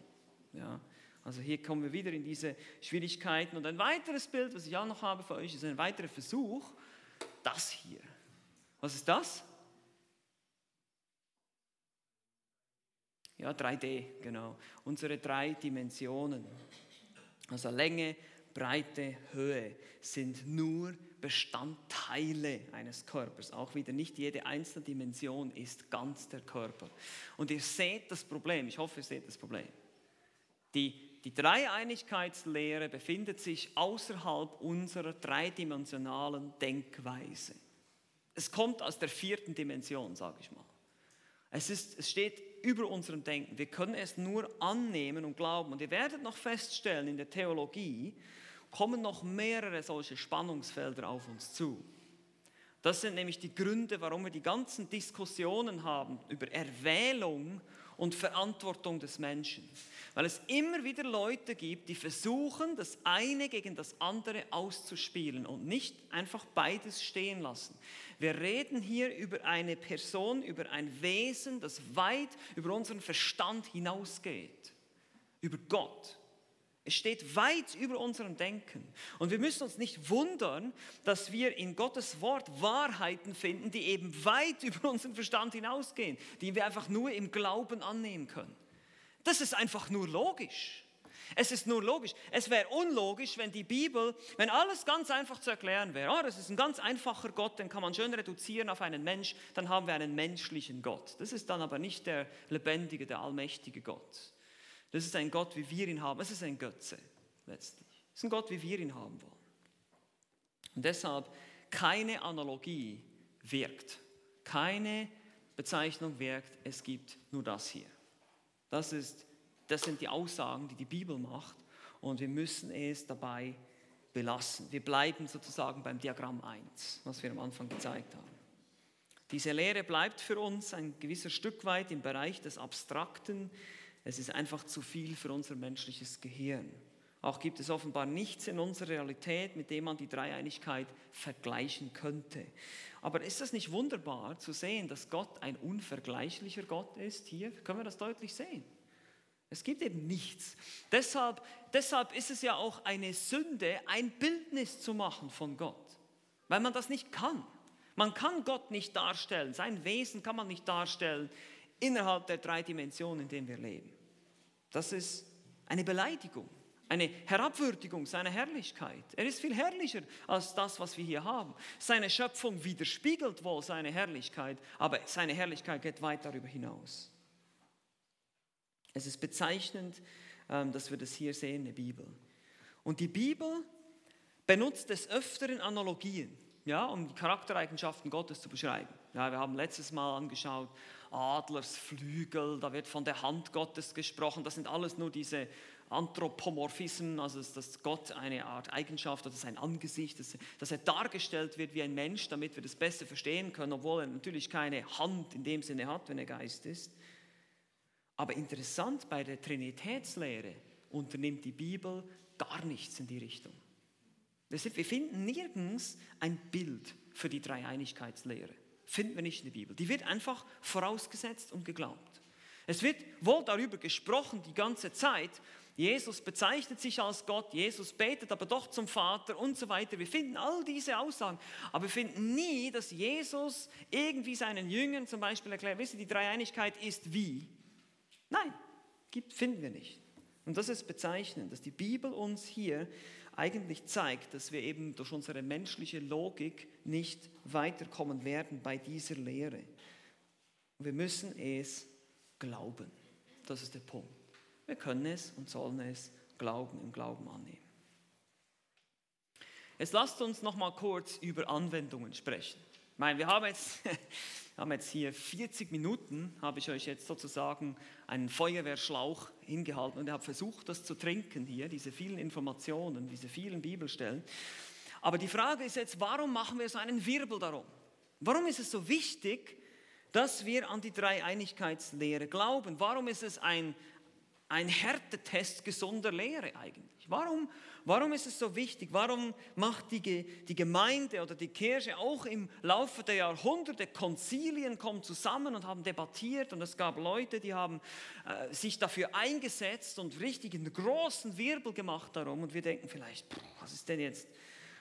Ja, also hier kommen wir wieder in diese Schwierigkeiten. Und ein weiteres Bild, was ich auch noch habe für euch, ist ein weiterer Versuch. Das hier. Was ist das? Ja, 3D, genau. Unsere drei Dimensionen. Also Länge, Breite, Höhe sind nur Bestandteile eines Körpers. Auch wieder nicht jede einzelne Dimension ist ganz der Körper. Und ihr seht das Problem, ich hoffe, ihr seht das Problem. Die die Dreieinigkeitslehre befindet sich außerhalb unserer dreidimensionalen Denkweise. Es kommt aus der vierten Dimension, sage ich mal. Es, ist, es steht über unserem Denken. Wir können es nur annehmen und glauben. Und ihr werdet noch feststellen, in der Theologie kommen noch mehrere solche Spannungsfelder auf uns zu. Das sind nämlich die Gründe, warum wir die ganzen Diskussionen haben über Erwählung und Verantwortung des Menschen. Weil es immer wieder Leute gibt, die versuchen, das eine gegen das andere auszuspielen und nicht einfach beides stehen lassen. Wir reden hier über eine Person, über ein Wesen, das weit über unseren Verstand hinausgeht. Über Gott. Es steht weit über unserem Denken. Und wir müssen uns nicht wundern, dass wir in Gottes Wort Wahrheiten finden, die eben weit über unseren Verstand hinausgehen, die wir einfach nur im Glauben annehmen können. Das ist einfach nur logisch. Es ist nur logisch. Es wäre unlogisch, wenn die Bibel, wenn alles ganz einfach zu erklären wäre. Oh, das ist ein ganz einfacher Gott, den kann man schön reduzieren auf einen Mensch, dann haben wir einen menschlichen Gott. Das ist dann aber nicht der lebendige, der allmächtige Gott. Das ist ein Gott, wie wir ihn haben. Es ist ein Götze letztlich. Es ist ein Gott, wie wir ihn haben wollen. Und deshalb keine Analogie wirkt. Keine Bezeichnung wirkt. Es gibt nur das hier. Das, ist, das sind die Aussagen, die die Bibel macht und wir müssen es dabei belassen. Wir bleiben sozusagen beim Diagramm 1, was wir am Anfang gezeigt haben. Diese Lehre bleibt für uns ein gewisser Stück weit im Bereich des Abstrakten. Es ist einfach zu viel für unser menschliches Gehirn. Auch gibt es offenbar nichts in unserer Realität, mit dem man die Dreieinigkeit vergleichen könnte. Aber ist das nicht wunderbar zu sehen, dass Gott ein unvergleichlicher Gott ist? Hier können wir das deutlich sehen. Es gibt eben nichts. Deshalb, deshalb ist es ja auch eine Sünde, ein Bildnis zu machen von Gott, weil man das nicht kann. Man kann Gott nicht darstellen, sein Wesen kann man nicht darstellen innerhalb der drei Dimensionen, in denen wir leben. Das ist eine Beleidigung, eine Herabwürdigung seiner Herrlichkeit. Er ist viel herrlicher als das, was wir hier haben. Seine Schöpfung widerspiegelt wohl seine Herrlichkeit, aber seine Herrlichkeit geht weit darüber hinaus. Es ist bezeichnend, ähm, dass wir das hier sehen in der Bibel. Und die Bibel benutzt des Öfteren Analogien, ja, um die Charaktereigenschaften Gottes zu beschreiben. Ja, wir haben letztes Mal angeschaut, Adlersflügel, da wird von der Hand Gottes gesprochen. Das sind alles nur diese Anthropomorphismen, also dass Gott eine Art Eigenschaft oder sein Angesicht, dass, er dargestellt wird wie ein Mensch, damit wir das besser verstehen können, obwohl er natürlich keine Hand in dem Sinne hat, wenn er Geist ist. Aber interessant bei der Trinitätslehre unternimmt die Bibel gar nichts in die Richtung. Wir finden nirgends ein Bild für die Dreieinigkeitslehre. Finden wir nicht in der Bibel. Die wird einfach vorausgesetzt und geglaubt. Es wird wohl darüber gesprochen die ganze Zeit. Jesus bezeichnet sich als Gott, Jesus betet aber doch zum Vater und so weiter. Wir finden all diese Aussagen, aber wir finden nie, dass Jesus irgendwie seinen Jüngern zum Beispiel erklärt, wisst ihr, die Dreieinigkeit ist wie. Nein, finden wir nicht. Und das ist bezeichnend, dass die Bibel uns hier eigentlich zeigt, dass wir eben durch unsere menschliche Logik nicht weiterkommen werden bei dieser Lehre. Wir müssen es glauben. Das ist der Punkt. Wir können es und sollen es glauben, im Glauben annehmen. Jetzt lasst uns noch mal kurz über Anwendungen sprechen. Meine, wir haben jetzt haben jetzt hier 40 Minuten, habe ich euch jetzt sozusagen einen Feuerwehrschlauch hingehalten und habe versucht, das zu trinken hier, diese vielen Informationen, diese vielen Bibelstellen. Aber die Frage ist jetzt, warum machen wir so einen Wirbel darum? Warum ist es so wichtig, dass wir an die Dreieinigkeitslehre glauben? Warum ist es ein, ein Härtetest gesunder Lehre eigentlich? Warum, warum ist es so wichtig? Warum macht die, die Gemeinde oder die Kirche auch im Laufe der Jahrhunderte Konzilien, kommen zusammen und haben debattiert und es gab Leute, die haben äh, sich dafür eingesetzt und richtig einen großen Wirbel gemacht darum und wir denken vielleicht, was ist denn jetzt,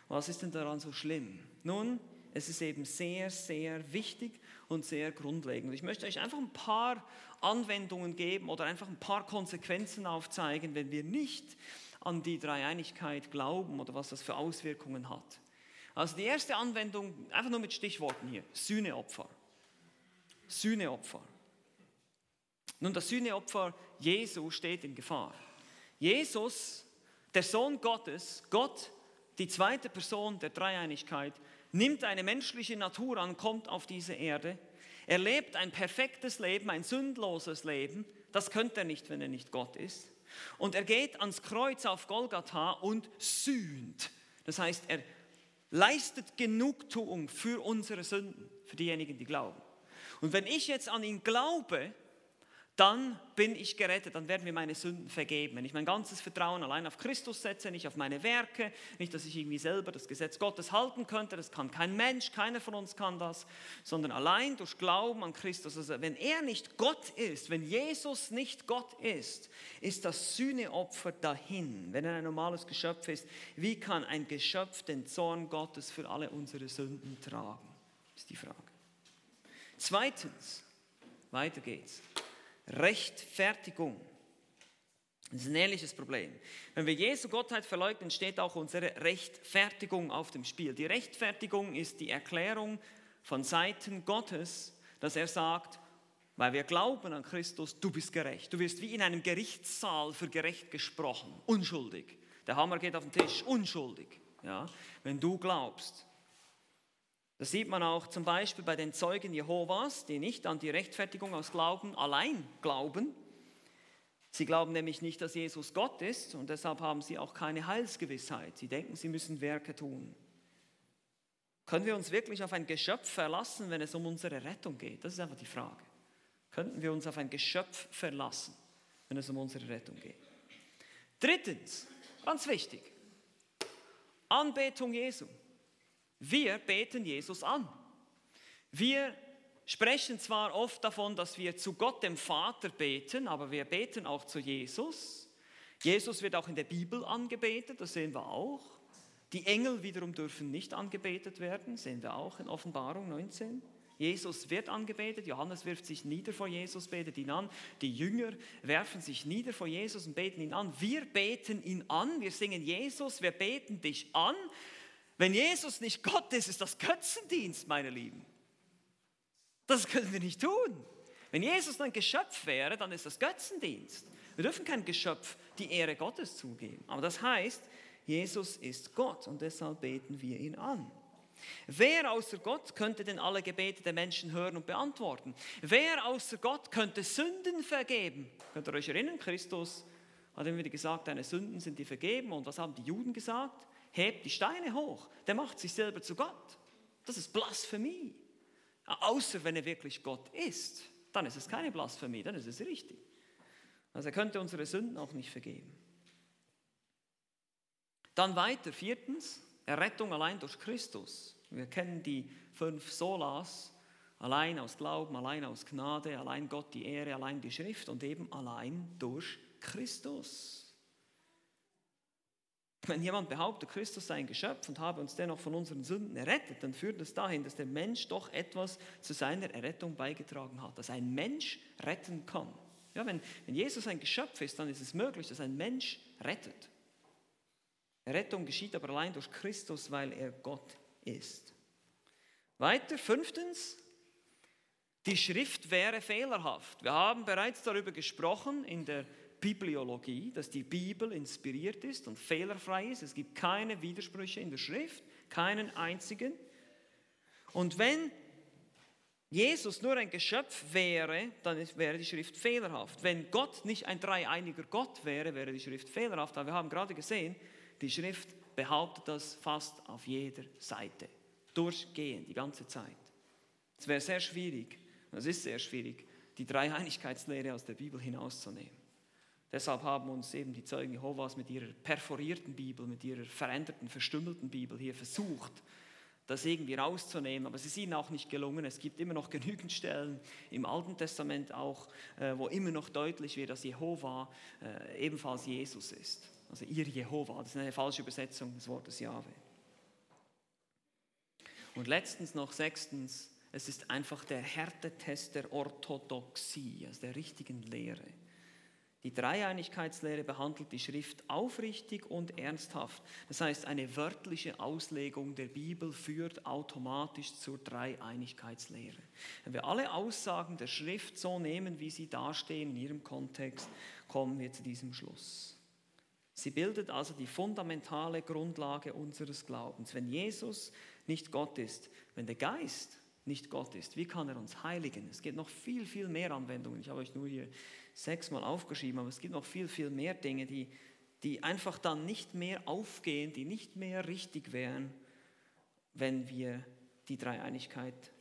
was ist denn daran so schlimm? Nun, es ist eben sehr, sehr wichtig und sehr grundlegend. Ich möchte euch einfach ein paar Anwendungen geben oder einfach ein paar Konsequenzen aufzeigen, wenn wir nicht an die Dreieinigkeit glauben oder was das für Auswirkungen hat. Also die erste Anwendung, einfach nur mit Stichworten hier, Sühneopfer. Sühneopfer. Nun, das Sühneopfer Jesu steht in Gefahr. Jesus, der Sohn Gottes, Gott, die zweite Person der Dreieinigkeit, nimmt eine menschliche Natur an, kommt auf diese Erde. Er lebt ein perfektes Leben, ein sündloses Leben. Das könnte er nicht, wenn er nicht Gott ist. Und er geht ans Kreuz auf Golgatha und sühnt. Das heißt, er leistet Genugtuung für unsere Sünden, für diejenigen, die glauben. Und wenn ich jetzt an ihn glaube, dann bin ich gerettet, dann werden mir meine Sünden vergeben. Wenn ich mein ganzes Vertrauen allein auf Christus setze, nicht auf meine Werke, nicht, dass ich irgendwie selber das Gesetz Gottes halten könnte, das kann kein Mensch, keiner von uns kann das, sondern allein durch Glauben an Christus. Also wenn er nicht Gott ist, wenn Jesus nicht Gott ist, ist das Sühneopfer dahin. Wenn er ein normales Geschöpf ist, wie kann ein Geschöpf den Zorn Gottes für alle unsere Sünden tragen? Ist die Frage. Zweitens, weiter geht's. Rechtfertigung. Das ist ein ähnliches Problem. Wenn wir Jesu Gottheit verleugnen, steht auch unsere Rechtfertigung auf dem Spiel. Die Rechtfertigung ist die Erklärung von Seiten Gottes, dass er sagt, weil wir glauben an Christus, du bist gerecht. Du wirst wie in einem Gerichtssaal für gerecht gesprochen, unschuldig. Der Hammer geht auf den Tisch, unschuldig. Ja, wenn du glaubst. Das sieht man auch zum Beispiel bei den Zeugen Jehovas, die nicht an die Rechtfertigung aus Glauben allein glauben. Sie glauben nämlich nicht, dass Jesus Gott ist und deshalb haben sie auch keine Heilsgewissheit. Sie denken, sie müssen Werke tun. Können wir uns wirklich auf ein Geschöpf verlassen, wenn es um unsere Rettung geht? Das ist einfach die Frage. Könnten wir uns auf ein Geschöpf verlassen, wenn es um unsere Rettung geht? Drittens, ganz wichtig, Anbetung Jesu. Wir beten Jesus an. Wir sprechen zwar oft davon, dass wir zu Gott dem Vater beten, aber wir beten auch zu Jesus. Jesus wird auch in der Bibel angebetet, das sehen wir auch. Die Engel wiederum dürfen nicht angebetet werden, sehen wir auch in Offenbarung 19. Jesus wird angebetet, Johannes wirft sich nieder vor Jesus, betet ihn an. Die Jünger werfen sich nieder vor Jesus und beten ihn an. Wir beten ihn an, wir singen Jesus, wir beten dich an. Wenn Jesus nicht Gott ist, ist das Götzendienst, meine Lieben. Das können wir nicht tun. Wenn Jesus ein Geschöpf wäre, dann ist das Götzendienst. Wir dürfen kein Geschöpf die Ehre Gottes zugeben. Aber das heißt, Jesus ist Gott und deshalb beten wir ihn an. Wer außer Gott könnte denn alle Gebete der Menschen hören und beantworten? Wer außer Gott könnte Sünden vergeben? Könnt ihr euch erinnern? Christus hat immer wieder gesagt, deine Sünden sind dir vergeben. Und was haben die Juden gesagt? Hebt die Steine hoch. Der macht sich selber zu Gott. Das ist Blasphemie. Außer wenn er wirklich Gott ist, dann ist es keine Blasphemie, dann ist es richtig. Also er könnte unsere Sünden auch nicht vergeben. Dann weiter, viertens, Errettung allein durch Christus. Wir kennen die fünf Solas, allein aus Glauben, allein aus Gnade, allein Gott die Ehre, allein die Schrift und eben allein durch Christus. Wenn jemand behauptet, Christus sei ein Geschöpf und habe uns dennoch von unseren Sünden errettet, dann führt das dahin, dass der Mensch doch etwas zu seiner Errettung beigetragen hat, dass ein Mensch retten kann. Ja, wenn, wenn Jesus ein Geschöpf ist, dann ist es möglich, dass ein Mensch rettet. Rettung geschieht aber allein durch Christus, weil er Gott ist. Weiter, fünftens, die Schrift wäre fehlerhaft. Wir haben bereits darüber gesprochen in der Bibliologie, dass die Bibel inspiriert ist und fehlerfrei ist. Es gibt keine Widersprüche in der Schrift, keinen einzigen. Und wenn Jesus nur ein Geschöpf wäre, dann wäre die Schrift fehlerhaft. Wenn Gott nicht ein dreieiniger Gott wäre, wäre die Schrift fehlerhaft. Aber wir haben gerade gesehen, die Schrift behauptet das fast auf jeder Seite, durchgehend, die ganze Zeit. Es wäre sehr schwierig, es ist sehr schwierig, die Dreieinigkeitslehre aus der Bibel hinauszunehmen. Deshalb haben uns eben die Zeugen Jehovas mit ihrer perforierten Bibel, mit ihrer veränderten, verstümmelten Bibel hier versucht, das irgendwie rauszunehmen. Aber es ist ihnen auch nicht gelungen. Es gibt immer noch genügend Stellen im Alten Testament auch, äh, wo immer noch deutlich wird, dass Jehova äh, ebenfalls Jesus ist. Also ihr Jehova, das ist eine falsche Übersetzung des Wortes Jahwe. Und letztens noch sechstens, es ist einfach der Härtetest der Orthodoxie, also der richtigen Lehre. Die Dreieinigkeitslehre behandelt die Schrift aufrichtig und ernsthaft. Das heißt, eine wörtliche Auslegung der Bibel führt automatisch zur Dreieinigkeitslehre. Wenn wir alle Aussagen der Schrift so nehmen, wie sie dastehen in ihrem Kontext, kommen wir zu diesem Schluss. Sie bildet also die fundamentale Grundlage unseres Glaubens. Wenn Jesus nicht Gott ist, wenn der Geist nicht Gott ist, wie kann er uns heiligen? Es gibt noch viel, viel mehr Anwendungen. Ich habe euch nur hier sechsmal aufgeschrieben, aber es gibt noch viel, viel mehr Dinge, die, die einfach dann nicht mehr aufgehen, die nicht mehr richtig wären, wenn wir die Dreieinigkeit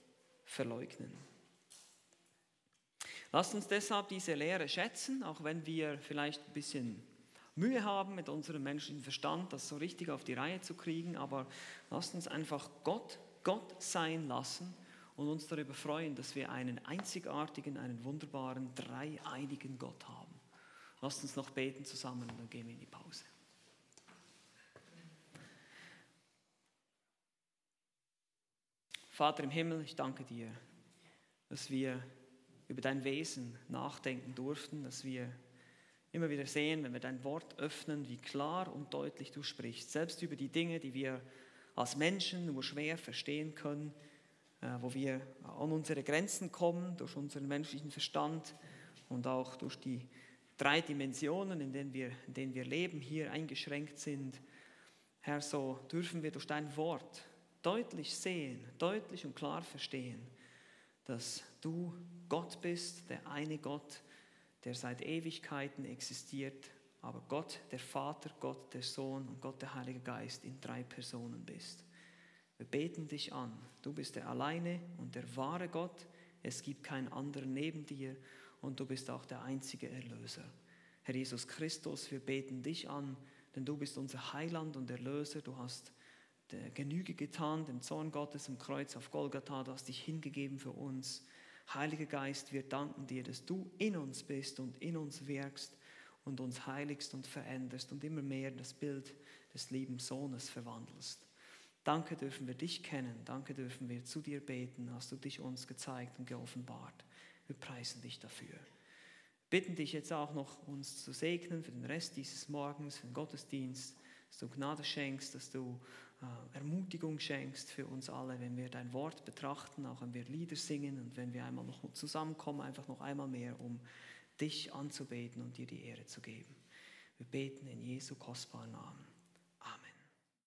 verleugnen. Lasst uns deshalb diese Lehre schätzen, auch wenn wir vielleicht ein bisschen Mühe haben mit unserem menschlichen Verstand, das so richtig auf die Reihe zu kriegen, aber lasst uns einfach Gott Gott sein lassen und uns darüber freuen, dass wir einen einzigartigen, einen wunderbaren, dreieinigen Gott haben. Lasst uns noch beten zusammen und dann gehen wir in die Pause. Vater im Himmel, ich danke dir, dass wir über dein Wesen nachdenken durften, dass wir immer wieder sehen, wenn wir dein Wort öffnen, wie klar und deutlich du sprichst, selbst über die Dinge, die wir als Menschen nur schwer verstehen können, wo wir an unsere Grenzen kommen durch unseren menschlichen Verstand und auch durch die drei Dimensionen, in denen wir, in denen wir leben, hier eingeschränkt sind. Herr, so dürfen wir durch dein Wort deutlich sehen, deutlich und klar verstehen, dass du Gott bist, der eine Gott, der seit Ewigkeiten existiert, aber Gott der Vater, Gott der Sohn und Gott der Heilige Geist in drei Personen bist. Wir beten dich an. Du bist der alleine und der wahre Gott. Es gibt keinen anderen neben dir und du bist auch der einzige Erlöser. Herr Jesus Christus, wir beten dich an, denn du bist unser Heiland und Erlöser. Du hast Genüge getan, dem Zorn Gottes im Kreuz auf Golgatha. Du hast dich hingegeben für uns. Heiliger Geist, wir danken dir, dass du in uns bist und in uns wirkst und uns heiligst und veränderst und immer mehr das Bild des lieben Sohnes verwandelst. Danke dürfen wir dich kennen. Danke dürfen wir zu dir beten. Hast du dich uns gezeigt und geoffenbart. Wir preisen dich dafür. Bitten dich jetzt auch noch, uns zu segnen für den Rest dieses Morgens, für den Gottesdienst, dass du Gnade schenkst, dass du äh, Ermutigung schenkst für uns alle, wenn wir dein Wort betrachten, auch wenn wir Lieder singen und wenn wir einmal noch zusammenkommen, einfach noch einmal mehr, um dich anzubeten und dir die Ehre zu geben. Wir beten in Jesu kostbaren Namen.